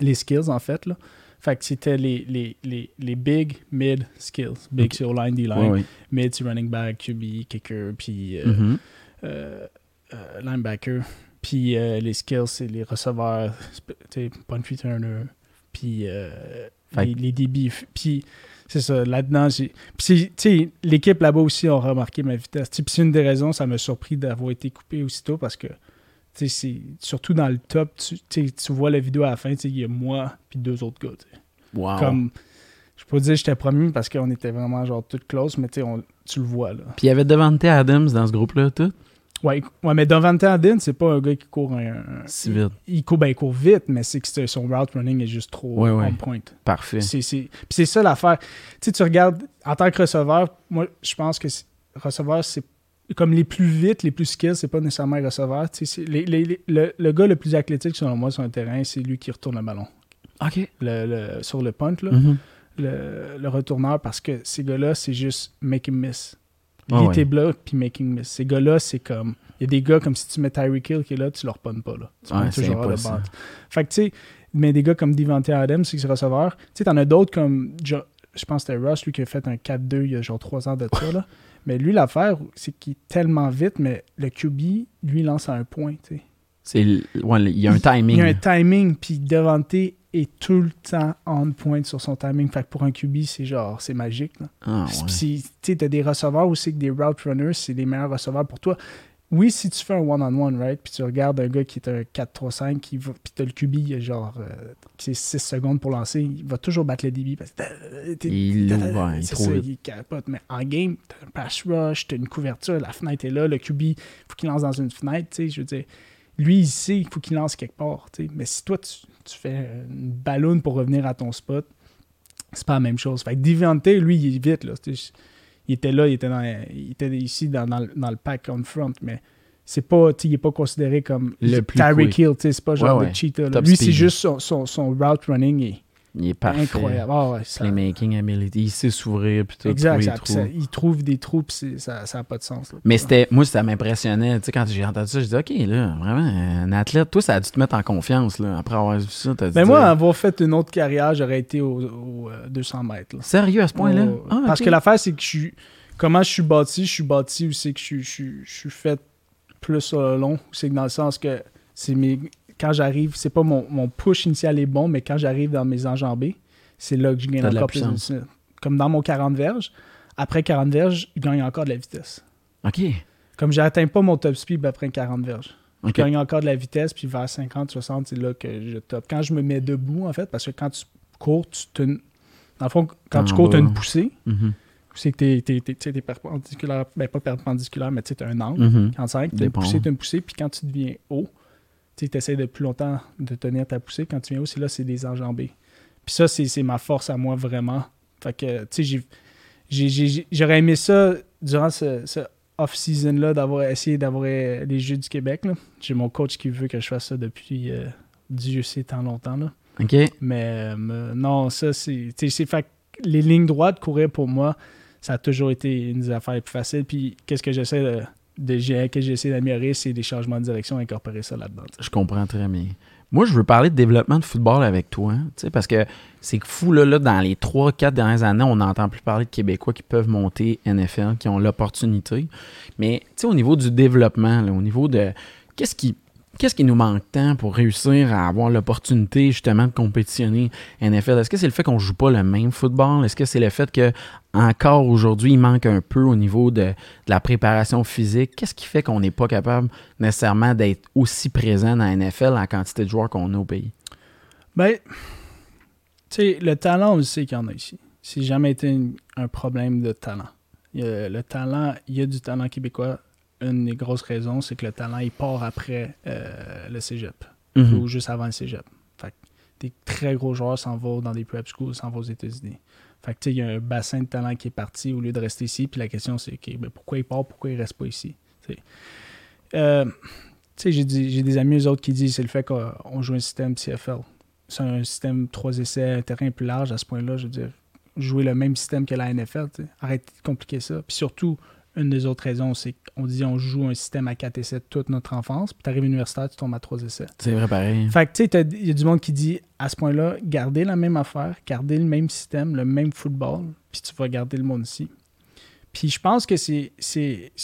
les skills, en fait. Là. Fait que c'était les, les, les, les big, mid skills. Big Ok. sur line, D-line. Ouais, ouais. Mid sur running back, QB, kicker, puis euh, Mhm. euh, euh, linebacker. Puis les skills, c'est les receveurs, punt returner, puis les, les DB. Puis c'est ça, là-dedans, j'ai. Puis tu sais, l'équipe là-bas aussi a remarqué ma vitesse. Puis c'est une des raisons, ça m'a surpris d'avoir été coupé aussitôt parce que, tu sais, c'est- surtout dans le top, tu, tu vois la vidéo à la fin, tu sais, il y a moi puis deux autres gars. Wow. Comme, je peux pas dire j'étais premier parce qu'on était vraiment genre tout close, mais tu sais, tu le vois là. Puis il y avait Devante Adams dans ce groupe-là, tout? Ouais, ouais mais Davante Adin, c'est pas un gars qui court un. Si vite. Il court, ben, il court vite, mais c'est que son route running est juste trop Ouais, ouais. on point. Parfait. C'est, c'est- Puis c'est ça l'affaire. Tu sais, tu regardes, en tant que receveur, moi, je pense que receveur, c'est comme les plus vite, les plus skills, c'est pas nécessairement les receveurs. Tu sais, les- les- les- le, le gars le plus athlétique, selon moi, sur un terrain, c'est lui qui retourne le ballon. OK. Le, le- sur le punt, là, Mhm. le, le retourneur, parce que ces gars-là, c'est juste make him miss. Ah était bloc puis making miss. Ces gars-là, c'est comme. Il y a des gars comme si tu mets Tyreek Hill qui est là, tu leur punnes pas. Là. Tu Ouais, toujours à la. Fait que tu sais, mais des gars comme Devante Adams, c'est c'est receveur. Tu sais, t'en as d'autres comme. Jo- je pense que c'était Russ, lui, qui a fait un 4-2 il y a genre 3 ans de ça. Là. Mais lui, l'affaire, c'est qu'il est tellement vite, mais le QB, lui, lance à un point. tu sais. C'est l- ouais, il y a un timing. Il y a un timing, puis Devante est tout le temps on point sur son timing. Fait que pour un QB, c'est genre, c'est magique. Là. Ah, ouais. tu t'as des receveurs aussi que des route runners, c'est les meilleurs receveurs pour toi. Oui, si tu fais un one-on-one, right, puis tu regardes un gars qui est un 4-3-5, qui va, puis t'as le QB, il a genre, euh, qui est 6 secondes pour lancer, il va toujours battre le DB parce que Il l'ouvre, il c'est ça, vite. il capote. Mais en game, t'as un pass rush, t'as une couverture, la fenêtre est là, le QB, faut qu'il lance dans une fenêtre, tu sais, je veux dire. Lui, il sait qu'il faut qu'il lance quelque part, tu sais. Mais si toi, tu, tu fais une ballonne pour revenir à ton spot, c'est pas la même chose. Fait que Devante, lui, il est vite, là. Il était là, il était, dans, il était ici dans, dans le- dans le pack on front, mais c'est pas, il est pas considéré comme Le plus Tyreek. Hill, c'est pas genre Ouais, de cheetah. là. Lui, c'est juste son, son, son route running est Il est parfait. incroyable. Ah ouais, ça- Playmaking ability. Il sait s'ouvrir. Puis tout, exact, trouver ça- les puis ça- trous. il trouve des trous, puis ça n'a pas de sens. là. Mais c'était, moi, ça m'impressionnait. Tu sais, quand j'ai entendu ça, je dis, OK, là, vraiment, un athlète, toi, ça a dû te mettre en confiance, là. Après avoir vu ça, t'as dit. Ben moi, avoir fait une autre carrière, j'aurais été au, au, euh, 200 mètres. là. Sérieux à ce point-là? Oh, Ah, Parce que l'affaire, c'est que je suis. Comment je suis bâti, je suis bâti où c'est que je, suis- je, je suis fait plus sur le long. C'est que dans le sens que c'est mes. Quand j'arrive, c'est pas mon, mon push initial est bon, mais quand j'arrive dans mes enjambées, c'est là que je gagne T'as de la encore plus de. Comme dans mon 40 verges, après 40 verges, je gagne encore de la vitesse. OK. Comme j'atteins pas mon top speed après 40 verges. Je gagne encore de la vitesse, puis vers 50, 60, c'est là que je top. Quand je me mets debout, en fait, parce que quand tu cours, tu te. Dans le fond, quand tu cours, tu as une poussée. Mhm. c'est que t'es, t'es, t'es, tu sais, t'es perpendiculaire, ben pas perpendiculaire, mais tu t'as un angle. Mhm. 45, tu Des une poussée, tu une poussée, puis quand tu deviens haut, tu essaies de plus longtemps de tenir ta poussée. Quand tu viens c'est là, c'est des enjambées. Puis ça, c'est, ma force à moi, vraiment. Fait que, tu sais, j'aurais aimé ça durant ce, ce off-season-là, d'avoir essayé d'avoir euh, les Jeux du Québec. J'ai mon coach qui veut que je fasse ça depuis euh, Dieu sait tant longtemps. Là. OK. Mais euh, non, ça, c'est. tu sais, c'est fait les lignes droites, courir pour moi, ça a toujours été une des affaires les plus faciles. Puis qu'est-ce que j'essaie de. Que j'essaie d'améliorer, c'est des changements de direction, incorporer ça là-dedans. Je comprends très bien. Moi, je veux parler de développement de football avec toi, hein, parce que c'est fou, là, là, dans les 3-4 dernières années, on n'entend plus parler de Québécois qui peuvent monter NFL, qui ont l'opportunité. Mais, au niveau du développement, au niveau de... Qu'est-ce qui... Qu'est-ce qui nous manque tant pour réussir à avoir l'opportunité justement de compétitionner NFL? Est-ce que c'est le fait qu'on joue pas le même football? Est-ce que c'est le fait que encore aujourd'hui, il manque un peu au niveau de, la préparation physique? Qu'est-ce qui fait qu'on n'est pas capable nécessairement d'être aussi présent dans NFL la quantité de joueurs qu'on a au pays? Ben, tu sais, le talent, on le sait qu'il y en a ici. C'est jamais été un problème de talent. Le talent, il y a du talent québécois. Une des grosses raisons, c'est que le talent, il part après euh, le cégep. Mhm. ou juste avant le cégep. Fait que des très gros joueurs s'en vont dans des prep schools, s'en vont aux États-Unis. Fait que tu sais, il y a un bassin de talent qui est parti au lieu de rester ici. Puis la question, c'est ok, ben, pourquoi il part, pourquoi il reste pas ici? Euh, j'ai des, amis, eux autres, qui disent c'est le fait qu'on joue un système CFL. C'est un système 3 essais, un terrain plus large à ce point-là. Je veux dire, jouer le même système que la NFL. tu sais. Arrêtez de compliquer ça. Puis surtout, une des autres raisons, c'est qu'on dit on joue un système à 4 essais toute notre enfance. Puis tu arrives universitaire, tu tombes à 3 essais. C'est vrai pareil. Fait que, tu sais, il y a du monde qui dit, à ce point-là, gardez la même affaire, gardez le même système, le même football, puis tu vas garder le monde ici. Puis je pense que c'est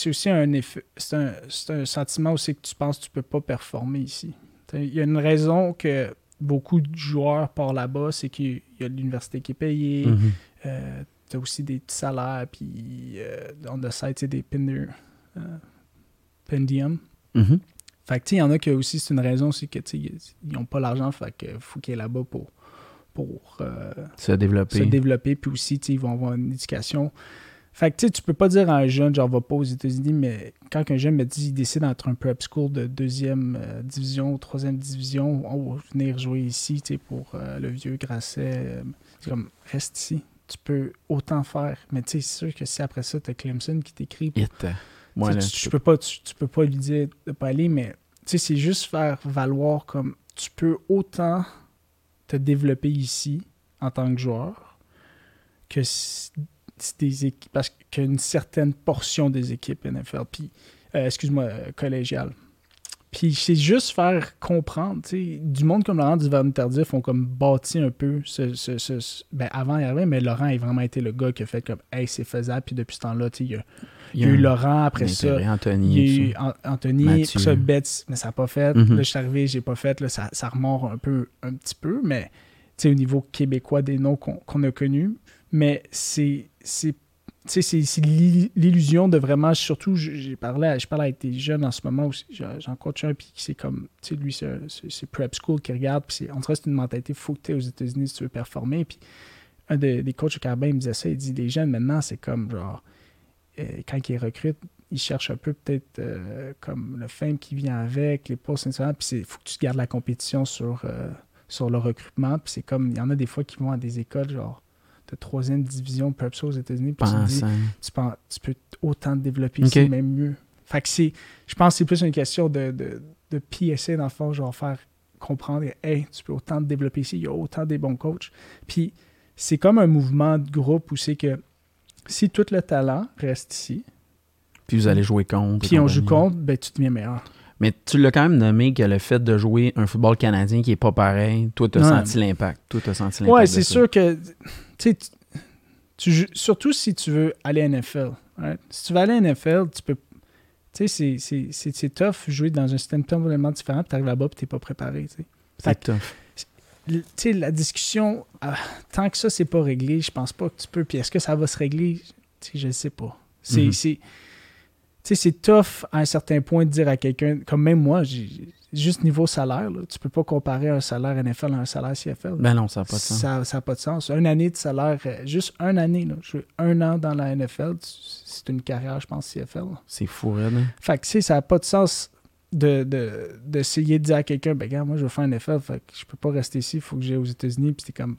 aussi un effet, c'est un, un sentiment aussi que tu penses que tu peux pas performer ici. Il y a une raison que beaucoup de joueurs partent là-bas, c'est qu'il y a l'université qui est payée, Mhm. euh, t'as aussi des petits salaires, puis euh, on the side, c'est des pin- euh, pendium. Mhm. Fait que, tu sais, il y en a qui aussi, c'est une raison, c'est que, tu ils n'ont pas l'argent, fait que faut qu'ils aient là-bas pour, pour euh, Se développer. se développer, puis aussi, tu ils vont avoir une éducation. Fait que, tu sais, tu peux pas dire à un jeune, genre, va pas aux États-Unis, mais quand un jeune me dit, il décide d'entrer un prep school de deuxième euh, division, troisième division, on va venir jouer ici, tu sais, pour euh, le vieux Grasset, c'est comme, reste ici. Tu peux autant faire, mais tu sais, c'est sûr que si après ça, t'as Clemson qui t'écrit tu, tu- peux- pas, tu, tu peux pas lui dire de pas aller, mais tu sais, c'est juste faire valoir comme tu peux autant te développer ici en tant que joueur que si, si des équipes, parce qu'une certaine portion des équipes NFL, puis, euh, excuse-moi, euh, collégiales. Puis c'est juste faire comprendre, tu sais, du monde comme Laurent Duvernay Tardif ont comme bâti un peu ce, ce- ce- ce- ben avant il avait, mais Laurent a vraiment été le gars qui a fait comme, hey, c'est faisable, puis depuis ce temps-là, tu sais, il y a, il y a eu Laurent après ça. Anthony. Il y a eu Anthony, ça, Betts, mais ça n'a pas fait. Mhm. Là, je suis arrivé, j'ai pas fait. Là, ça, ça un peu, un petit peu, mais tu sais, au niveau québécois des noms qu'on a connus. Mais c'est c'est tu sais, c'est c'est l'il- l'illusion de vraiment, surtout, j'ai parlé, je parle avec des jeunes en ce moment aussi, j'en coach un, puis c'est comme, tu sais, lui, c'est prep school qui regarde, puis on dirait c'est une mentalité, faut que tu aux États-Unis si tu veux performer, puis un des, coachs au Carabin, il me disait ça, il dit, les jeunes, maintenant, c'est comme, genre, euh, quand ils recrutent, ils cherchent un peu peut-être euh, comme le fame qui vient avec, les postes internationaux, puis il faut que tu gardes la compétition sur, euh, sur le recrutement, puis c'est comme, il y en a des fois qui vont à des écoles, genre, de troisième division, prep aux États-Unis, puis tu dis, tu, penses- tu peux autant te développer ici, même mieux. Fait que c'est, je pense que c'est plus une question de, de, de PSA, dans le fond, genre faire comprendre, hey, tu peux autant te développer ici, il y a autant des bons coachs. Puis c'est comme un mouvement de groupe où c'est que si tout le talent reste ici, Puis vous allez jouer contre. puis on joue contre, ben tu deviens meilleur. Mais tu l'as quand même nommé que le fait de jouer un football canadien qui est pas pareil, toi, tu as Ouais. senti l'impact. Toi, tu as senti l'impact. Ouais, c'est sûr que, tu surtout si tu veux aller à NFL. right? Si tu veux aller à NFL, tu peux. Tu sais, c'est- c'est- c'est c'est tough jouer dans un système complètement différent, puis tu arrives là-bas, puis tu n'es pas préparé. C'est tough. tu sais, la discussion, ah, tant que ça, c'est pas réglé, je pense pas que tu peux. Puis est-ce que ça va se régler? Tu sais, je ne sais pas. C'est, Mhm. c'est- sais, c'est tough à un certain point de dire à quelqu'un, comme même moi, j'ai juste niveau salaire, là, tu peux pas comparer un salaire NFL à un salaire CFL. Ben non, ça n'a pas de sens. Ça n'a pas de sens. Une année de salaire, euh, juste une année, là, je veux un an dans la NFL, tu- c'est une carrière, je pense, CFL. C'est fou, raide, hein? Fait que, tu sais, ça n'a pas de sens de, de- d'essayer de dire à quelqu'un, ben, regarde, moi, je veux faire un NFL, fait que je peux pas rester ici, il faut que j'aille aux États-Unis, puis t'es comme,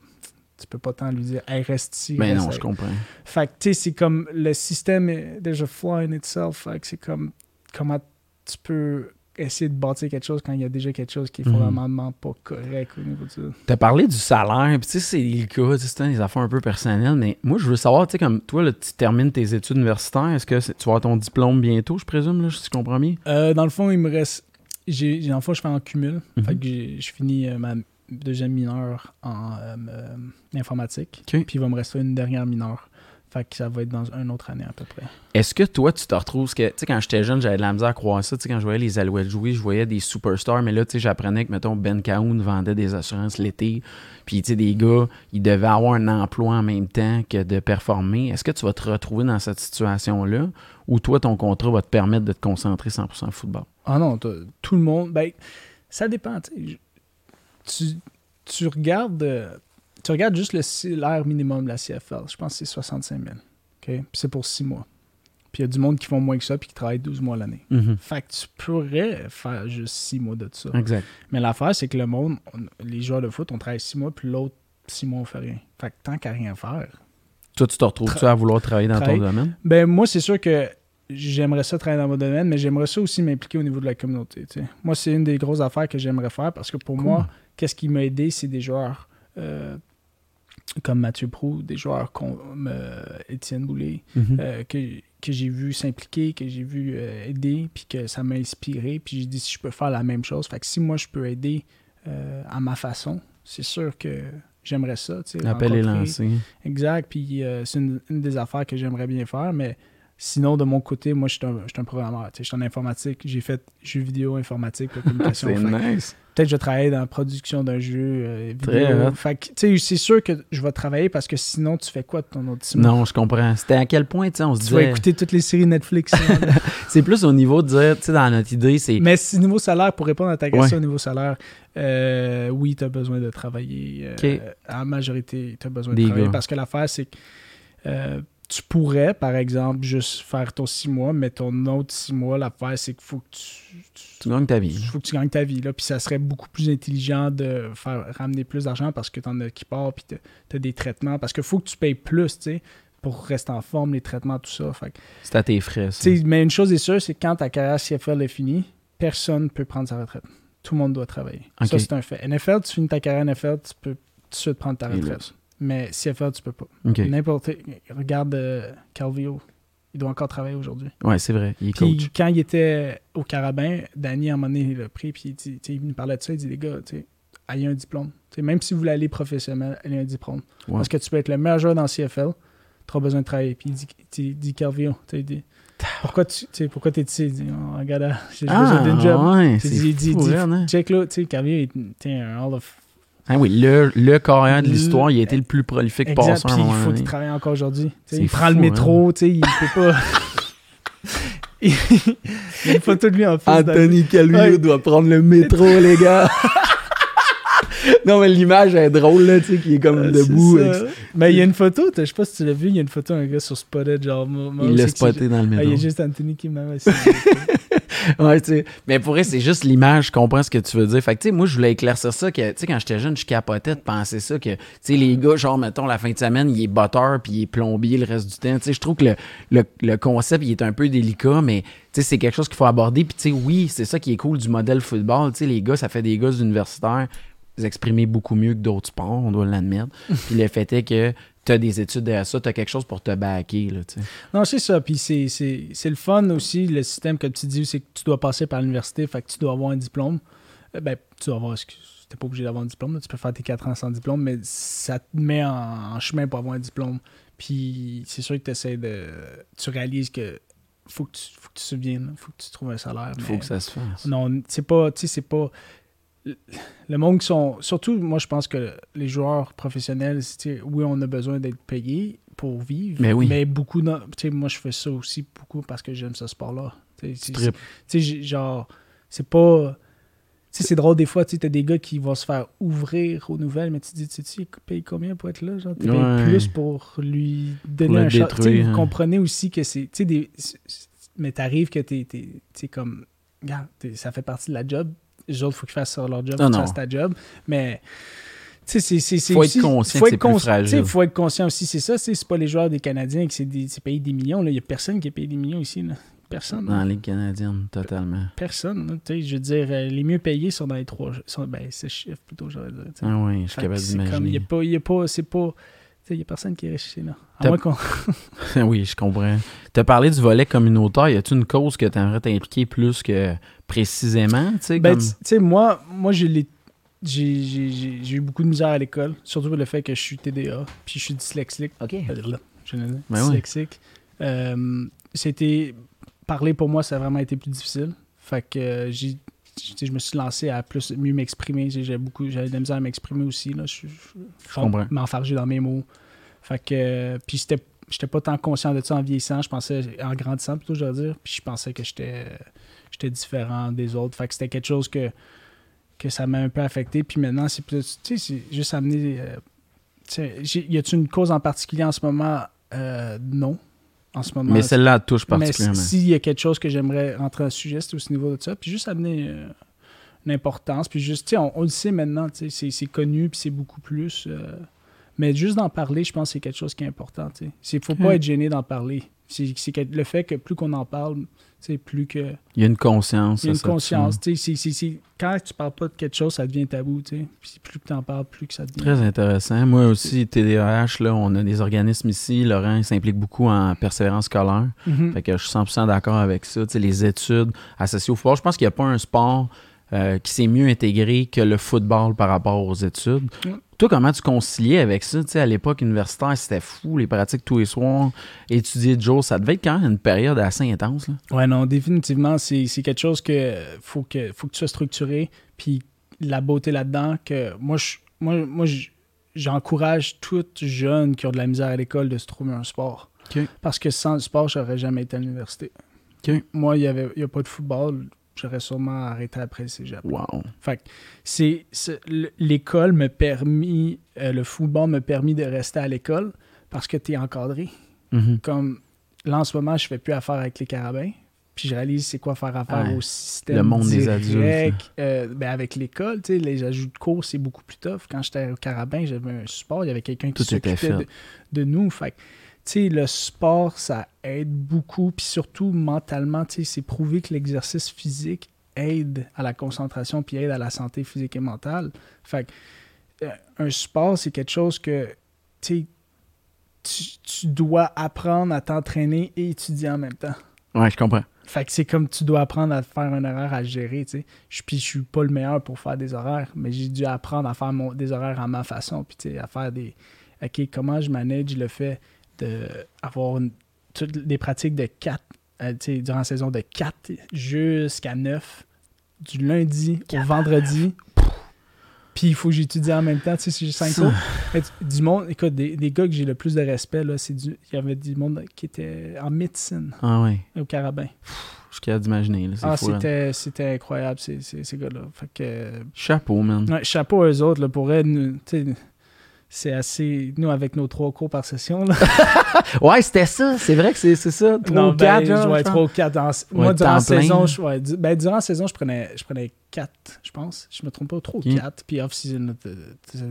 tu peux pas tant lui dire, hey, reste ici. Ben reste non, je comprends. Fait que, tu sais, c'est comme, le système est déjà flaw in itself, fait que c'est comme, comment tu peux essayer de bâtir quelque chose quand il y a déjà quelque chose qui est Mhm. fondamentalement pas correct au niveau de ça. T'as parlé du salaire, puis tu sais, c'est le cas, tu c'est des affaires un peu personnelles, mais moi, je veux savoir, tu sais, comme toi, là, tu termines tes études universitaires, est-ce que tu vas avoir ton diplôme bientôt, je présume, là, si je comprends bien? Euh, dans le fond, il me reste. J'ai, dans le fond, je fais en cumul. Mhm. Fait que je finis euh, ma deuxième mineure en euh, euh, informatique. Puis il va me rester une dernière mineure. Fait que ça va être dans une autre année à peu près. Est-ce que toi, tu te retrouves, tu sais, quand j'étais jeune, j'avais de la misère à croire ça, tu sais, quand je voyais les Alouettes jouer, je voyais des superstars, mais là, tu sais, j'apprenais que, mettons, Ben Cahoun vendait des assurances l'été, puis, tu sais, des gars, ils devaient avoir un emploi en même temps que de performer. Est-ce que tu vas te retrouver dans cette situation-là, ou toi, ton contrat va te permettre de te concentrer 100% au football? Ah non, tout le monde. Ben, ça dépend. tu sais. Tu, tu regardes. euh, tu regardes juste le salaire minimum de la CFL. Je pense que c'est 65 000. OK? Puis c'est pour 6 mois. Puis il y a du monde qui font moins que ça puis qui travaillent 12 mois l'année. Mhm. Fait que tu pourrais faire juste 6 mois de ça. Exact. Mais l'affaire, c'est que le monde, on- les joueurs de foot, on travaille 6 mois, puis l'autre 6 mois, on fait rien. Fait que tant qu'à rien faire. Toi, tu te retrouves-tu à vouloir travailler dans Travailler. ton domaine? Ben, moi, c'est sûr que j'aimerais ça travailler dans mon domaine, mais j'aimerais ça aussi m'impliquer au niveau de la communauté. Moi, c'est une des grosses affaires que j'aimerais faire parce que pour Cool. moi, qu'est-ce qui m'a aidé, c'est des joueurs euh, comme Mathieu Prou, des joueurs comme euh, Étienne Boulay, Mhm. euh, que, que j'ai vu s'impliquer, que j'ai vu euh, aider, puis que ça m'a inspiré. Puis j'ai dit si je peux faire la même chose. Fait que si moi je peux aider à ma façon, c'est sûr que j'aimerais ça. L'appel est lancé. Exact. Puis c'est une, une des affaires que j'aimerais bien faire, mais sinon, de mon côté, moi, je suis un, je suis un programmeur. Je suis en informatique. J'ai fait jeux vidéo, informatique, communication. C'est Fait que nice. Peut-être que je vais travailler dans la production d'un jeu euh, vidéo. Fait que, tu sais, c'est sûr que je vais travailler parce que sinon, tu fais quoi de ton autre cinéma? Non, je comprends. C'était à quel point, tu sais, on se Tu vas écouter toutes les séries Netflix. hein? C'est plus au niveau de dire, tu sais, dans notre idée, c'est... Mais si niveau salaire, pour répondre à ta question Ouais. au niveau salaire, euh, oui, tu as besoin de travailler. euh. En majorité, tu as besoin Des de travailler gars. parce que l'affaire, c'est que euh, tu pourrais, par exemple, juste faire ton six mois, mais ton autre six mois, l'affaire, c'est qu'il faut que tu, tu- Tu gagnes ta vie. faut que tu gagnes ta vie. Là. Puis ça serait beaucoup plus intelligent de faire ramener plus d'argent parce que tu en as qui part, puis tu as des traitements. Parce qu'il faut que tu payes plus, tu sais, pour rester en forme, les traitements, tout ça. C'est à tes frais, ça. mais une chose est sûre, c'est que quand ta carrière CFL est finie, personne ne peut prendre sa retraite. Tout le monde doit travailler. Ça, c'est un fait. NFL, tu finis ta carrière NFL, tu peux tout de suite prendre ta retraite. Mais CFL, tu peux pas. OK. N'importe. Regarde euh, Calvillo. Il doit encore travailler aujourd'hui. Ouais, c'est vrai. Il est Puis coach. quand il était au Carabin, Danny, à un moment donné, il l'a pris, puis il, nous parlait de ça. Il dit, les gars, ayez un diplôme. Même si vous voulez aller professionnel, ayez un diplôme. Ouais. Parce que tu peux être le meilleur joueur dans CFL, tu besoin de travailler. Puis il dit, il dit sais, il dit, pourquoi tu sais, pourquoi t'es ici? Il dit, oh, regarde, j'ai besoin Ah, job. ouais, dit, il dit, fou, dit, raide, hein? check là, tu sais, Calvillo, il était un Hall of Ah oui, le, le carrière de l'histoire, il a été le plus prolifique Exact, passeur puis il faut qu'il travaille encore aujourd'hui. Il prend le métro, sais, il peut pas. il y a une photo de lui en face. Anthony Calvillo Ouais. doit prendre le métro, les gars. non, mais l'image est drôle, là, tu sais, qui est comme Euh, debout. avec-. Mais il y a une photo, je sais pas si tu l'as vu, il y a une photo d'un gars sur Spotted, genre. moi- Il l'a spoté dans le Ah, métro. il y a juste Anthony qui m'a. Ouais. Mais pour vrai, c'est juste l'image, je comprends ce que tu veux dire. Fait que, tu sais, moi, je voulais éclaircir ça, que, tu sais, quand j'étais jeune, je capotais de penser ça, que, tu sais, les gars, genre, mettons, la fin de semaine, il est botteur, puis il est plombier le reste du temps. Tu sais, je trouve que le, le, le concept, il est un peu délicat, mais, tu sais, c'est quelque chose qu'il faut aborder. Puis, tu sais, oui, c'est ça qui est cool du modèle football. Tu sais, les gars, ça fait des gars universitaires, vous exprimez beaucoup mieux que d'autres sports, on doit l'admettre. puis le fait est que tu as des études derrière ça, tu as quelque chose pour te backer, là, non, c'est ça. Puis c'est- c'est c'est le fun aussi, le système, comme tu dis, c'est que tu dois passer par l'université, fait que tu dois avoir un diplôme. Euh, Ben, tu dois avoir, excuse, t'es pas obligé d'avoir un diplôme, là, tu peux faire tes 4 ans sans diplôme, mais ça te met en, en chemin pour avoir un diplôme. Puis c'est sûr que tu essaies de. Tu réalises que faut que tu, faut que tu subviennes, faut que tu trouves un salaire. Il faut que ça se fasse. Non, c'est pas. Tu sais, c'est pas. Le- monde qui sont. Surtout, moi, je pense que les joueurs professionnels, oui, on a besoin d'être payés pour vivre. Mais oui. Mais beaucoup. non- Tu sais, moi, je fais ça aussi beaucoup parce que j'aime ce sport-là. Tu sais, genre, c'est pas. Tu sais, c'est drôle des fois, tu sais, t'as des gars qui vont se faire ouvrir aux nouvelles, mais tu te dis, tu sais, paye combien pour être là? Genre, tu payes Ouais. plus pour lui donner un shot. Détruire, Vous hein. comprenez aussi que c'est. Tu sais, des. Mais t'arrives que t'es. t'es- Tu sais, comme. Regarde, ça fait partie de la job. Les autres, il faut qu'ils fassent leur job, Non, fasses ta job. Mais. Tu sais, c'est- c'est. c'est Faut être conscient faut que c'est être plus cons- fragile. tu sais, faut être conscient aussi, c'est ça. tu sais, C'est pas les joueurs des Canadiens qui c'est payé des millions. Il y a personne qui est payé des millions ici. Là. Personne. Dans la Ligue canadienne, totalement. Personne. là, tu sais, je veux dire, euh, les mieux payés sont dans les trois. sont- ben, c'est chiffre plutôt, j'aurais dire. Ah oui, je suis capable comme, il y a d'imaginer. pas, y a pas, c'est pas. Tu sais, il y a personne qui est riche ici, là. À moins qu'on. oui, je comprends. Tu as parlé du volet communautaire. Y a-t-il une cause que tu aimerais t'impliquer plus que précisément? Tu sais, Ben, comme... sais, moi, moi j'ai les- eu beaucoup de misère à l'école, surtout pour le fait que je suis TDA, puis je suis dyslexique. OK. Euh, là, je Ben dyslexique. Euh, C'était. Parler pour moi, ça a vraiment été plus difficile. Fait que euh, j'ai. Je me suis lancé à plus mieux m'exprimer. J'avais beaucoup, j'avais de la misère à m'exprimer aussi. Là. Je, m'enfarger dans mes mots. Fait que. puis j'étais, j'étais pas tant conscient de ça en vieillissant. Je pensais, en grandissant plutôt, je veux dire. Puis je pensais que j'étais, j'étais différent des autres. Fait que c'était quelque chose que, que ça m'a un peu affecté. Puis maintenant, c'est plus. Tu sais, c'est juste amener. euh, tu sais, j'ai- y a-t-il une cause en particulier en ce moment? Euh, Non. En ce moment. Mais celle-là elle touche Mais particulièrement. s'il y a quelque chose que j'aimerais rentrer en sujet, c'est au niveau de ça. Puis juste amener euh, une importance. Puis juste, tu sais, on, on le sait maintenant, tu sais, c'est- c'est connu, puis c'est beaucoup plus. euh, mais juste d'en parler, je pense que c'est quelque chose qui est important. Il faut pas Hmm. être gêné d'en parler. C'est le fait que plus qu'on en parle, plus que. Il y a une conscience. Il y a une ça, conscience, Quand tu parles pas de quelque chose, ça devient tabou. Puis plus que tu en parles, plus que ça devient. Très intéressant. Moi aussi, TDAH, là, on a des organismes ici. Laurent s'implique beaucoup en persévérance scolaire. Mhm. Fait que je suis 100% d'accord avec ça. Les études associées au football, je pense qu'il n'y a pas un sport euh, qui s'est mieux intégré que le football par rapport aux études. Toi, comment tu conciliais avec ça? Tu sais, à l'époque universitaire, c'était fou, les pratiques tous les soirs. Étudier de jour, ça devait être quand même une période assez intense. Là. Ouais, non, définitivement, c'est quelque chose que faut que faut que tu sois structuré. Puis la beauté là-dedans, que moi, je, moi, moi je- j'encourage toutes jeunes qui ont de la misère à l'école de se trouver un sport. OK. Parce que sans le sport, j'aurais jamais été à l'université. OK. Moi, il n'y avait il y a pas de football, j'aurais sûrement arrêté après le cégep. Wow. Fait que c'est, l'école me permis, euh, le football me permis de rester à l'école parce que tu es encadré Mhm. comme là en ce moment, je fais plus affaire avec les carabins. Puis je réalise c'est quoi faire affaire Ouais. au système. Le monde des adultes, euh, ben avec l'école, tu sais, les ajouts de cours, c'est beaucoup plus tough. Quand j'étais au carabin, j'avais un support, il y avait quelqu'un qui s'occupait de, de nous. Fait sais, le sport, ça aide beaucoup. Puis surtout, mentalement, c'est prouvé que l'exercice physique aide à la concentration puis aide à la santé physique et mentale. Fait que, euh, un sport, c'est quelque chose que, tu tu, tu dois apprendre à t'entraîner et étudier en même temps. Ouais, je comprends. Fait que c'est comme tu dois apprendre à faire un horaire à gérer, tu sais. Je- Puis je suis pas le meilleur pour faire des horaires, mais j'ai dû apprendre à faire mon- des horaires à ma façon, puis tu sais, à faire des... OK, comment je manage le fait d'avoir toutes des pratiques de 4, tu sais, durant la saison de 4 jusqu'à 9, du lundi au vendredi. Puis il faut que j'étudie en même temps, tu sais, c'est juste 5 Ça. cours. Du monde, écoute, des, des gars que j'ai le plus de respect, là, c'est du... Il y avait du monde qui était en médecine Ah ouais. au carabin. Je suis capable d'imaginer. Ah, là. c'était, c'était incroyable, ces, ces, ces gars-là. Fait que, Chapeau, man. ouais, chapeau à eux autres, là, pour eux, nous, tu sais, c'est assez... Nous, avec nos trois cours par session, là. Ouais, c'était ça. C'est vrai que c'est ça. Trois non, ou quatre, ben, genre, pense. 3 ou 4. Dans, moi, Ouais, durant la saison, je, ouais, du- ben, durant la saison, je prenais, je prenais 4, je pense. Je me trompe pas, 3 ou. 4. Puis off-season,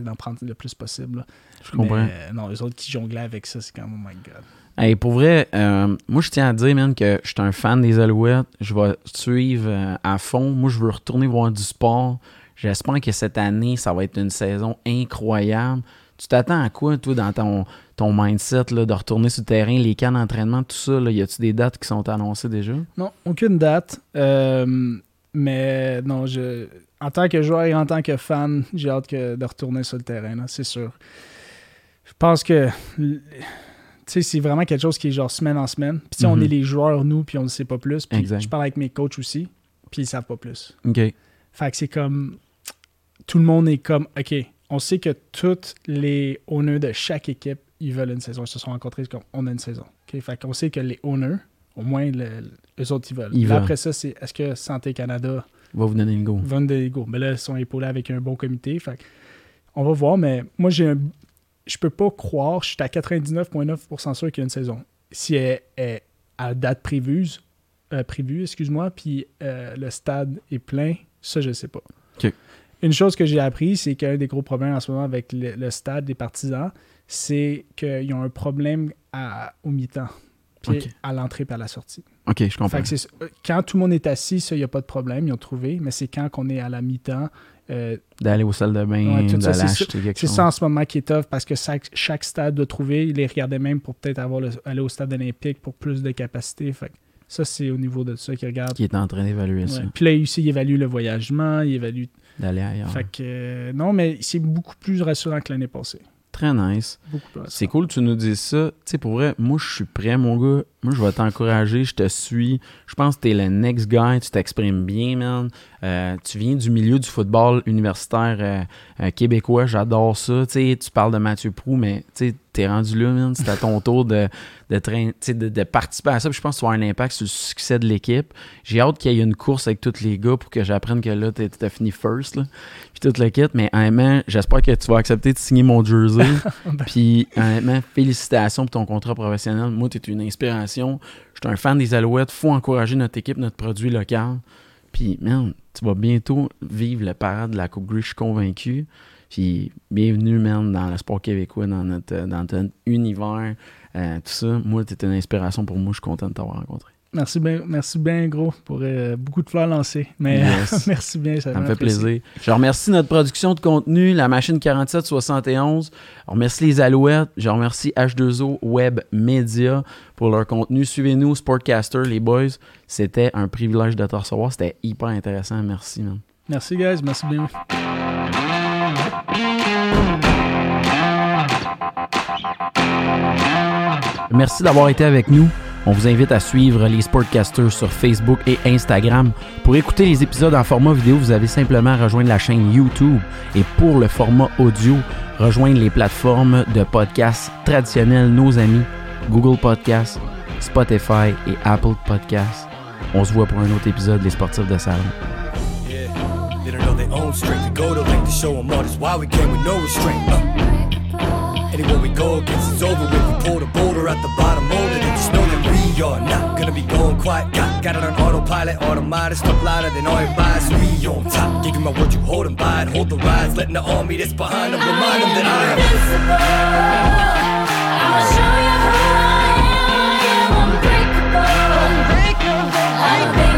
d'en prendre le plus possible. là. Je comprends. Euh, non, les autres qui jonglaient avec ça, c'est comme, oh my God. Hey, pour vrai, euh, moi, je tiens à dire, man, que je suis un fan des Alouettes. Je vais suivre euh, à fond. Moi, je veux retourner voir du sport. J'espère que cette année, ça va être une saison incroyable. Tu t'attends à quoi, toi, dans ton, ton mindset, là, de retourner sur le terrain, les camps d'entraînement, tout ça? Là, y a-tu des dates qui sont annoncées déjà? Non, aucune date. Euh, mais non, je, en tant que joueur et en tant que fan, j'ai hâte que, de retourner sur le terrain, c'est sûr. Je pense que l- tu sais, c'est vraiment quelque chose qui est genre semaine en semaine. Puis tu sais, on Mhm. est les joueurs, nous, puis on ne sait pas plus. Puis je parle avec mes coachs aussi, puis ils savent pas plus. OK. Fait que c'est comme. tout le monde est comme, OK, on sait que tous les owners de chaque équipe, ils veulent une saison. Ils se sont rencontrés comme, on a une saison. OK? Fait qu'on sait que les owners, au moins, le- eux autres, ils veulent. Ils Là, veulent. après ça, c'est est-ce que Santé Canada Va vous donner le go. va nous donner le go? Mais là, ils sont épaulés avec un bon comité. Fait on va voir, mais moi, j'ai un. Je peux pas croire, je suis à 99,9% sûr qu'il y a une saison. Si elle est à date prévue, euh, prévue, excuse-moi, puis euh, le stade est plein, ça, je sais pas. Une chose que j'ai appris, c'est qu'un des gros problèmes en ce moment avec le, le stade des partisans, c'est qu'ils ont un problème à, au mi-temps, puis à l'entrée et à la sortie. OK, je comprends. Fait que c'est- quand tout le monde est assis, ça, il n'y a pas de problème, ils ont trouvé, mais c'est quand on est à la mi-temps, euh, D'aller aux salles de bain, Ouais, tout ça, d'aller c'est acheter quelque c'est ça en ce moment qui est tough parce que chaque, chaque stade doit trouver. Il les regardait même pour peut-être avoir le- aller au stade olympique pour plus de capacité. Fait que ça, c'est au niveau de ça qu'ils regardent. Qui est en train d'évaluer ça. Puis là, ici, il évalue le voyagement, il évalue. D'aller ailleurs. Fait que euh, non, mais c'est beaucoup plus rassurant que l'année passée. Très nice. Beaucoup plus C'est cool que tu nous dises ça. Tu sais, pour vrai, moi, je suis prêt, mon gars. Moi, je vais t'encourager. Je te suis. Je pense que t'es le next guy. Tu t'exprimes bien, man. Euh, tu viens du milieu du football universitaire euh, euh, québécois. J'adore ça. Tu sais, tu parles de Mathieu Prou, mais tu sais, t'es rendu là, man. C'est à ton tour de, de, train- tu sais, de, de participer à ça. Puis je pense que tu vas avoir un impact sur le succès de l'équipe. J'ai hâte qu'il y ait une course avec tous les gars pour que j'apprenne que là, t'es- t'as fini first. Là. Puis tout le kit. Mais honnêtement, j'espère que tu vas accepter de signer mon jersey. Puis honnêtement, félicitations pour ton contrat professionnel. Moi, tu es une inspiration. Je suis un fan des Alouettes. faut encourager notre équipe, notre produit local. Puis, man, tu vas bientôt vivre le parade de la Coupe Grey, je suis convaincu. Puis, bienvenue, man, dans le sport québécois, dans notre, dans notre univers, euh, tout ça. Moi, tu une inspiration pour moi. Je suis content de t'avoir rencontré. Merci bien, merci bien gros pour euh, beaucoup de fleurs lancées. Mais Yes. merci bien, ça, Ça me fait apprécié. plaisir. Je remercie notre production de contenu, la machine 4771. Je remercie les Alouettes. Je remercie H2O Web Media pour leur contenu. Suivez-nous, Sportcaster, les boys. C'était un privilège de te recevoir. C'était hyper intéressant. Merci, man. Merci, guys. Merci bien. Merci d'avoir été avec nous. On vous invite à suivre les Sportcasters sur Facebook et Instagram. Pour écouter les épisodes en format vidéo, vous avez simplement à rejoindre la chaîne YouTube. Et pour le format audio, rejoindre les plateformes de podcasts traditionnels, nos amis, Google Podcasts, Spotify et Apple Podcasts. On se voit pour un autre épisode des Sportifs de Salon. Boulder at the bottom molded. And just know that we are not gonna be going quiet. Got, got it on autopilot, automatic, stuff louder than all bias. We on top. Give you my word, you hold 'em by it. Hold the rise, letting the army that's behind them remind them that I am. I'ma show you unbreakable. I think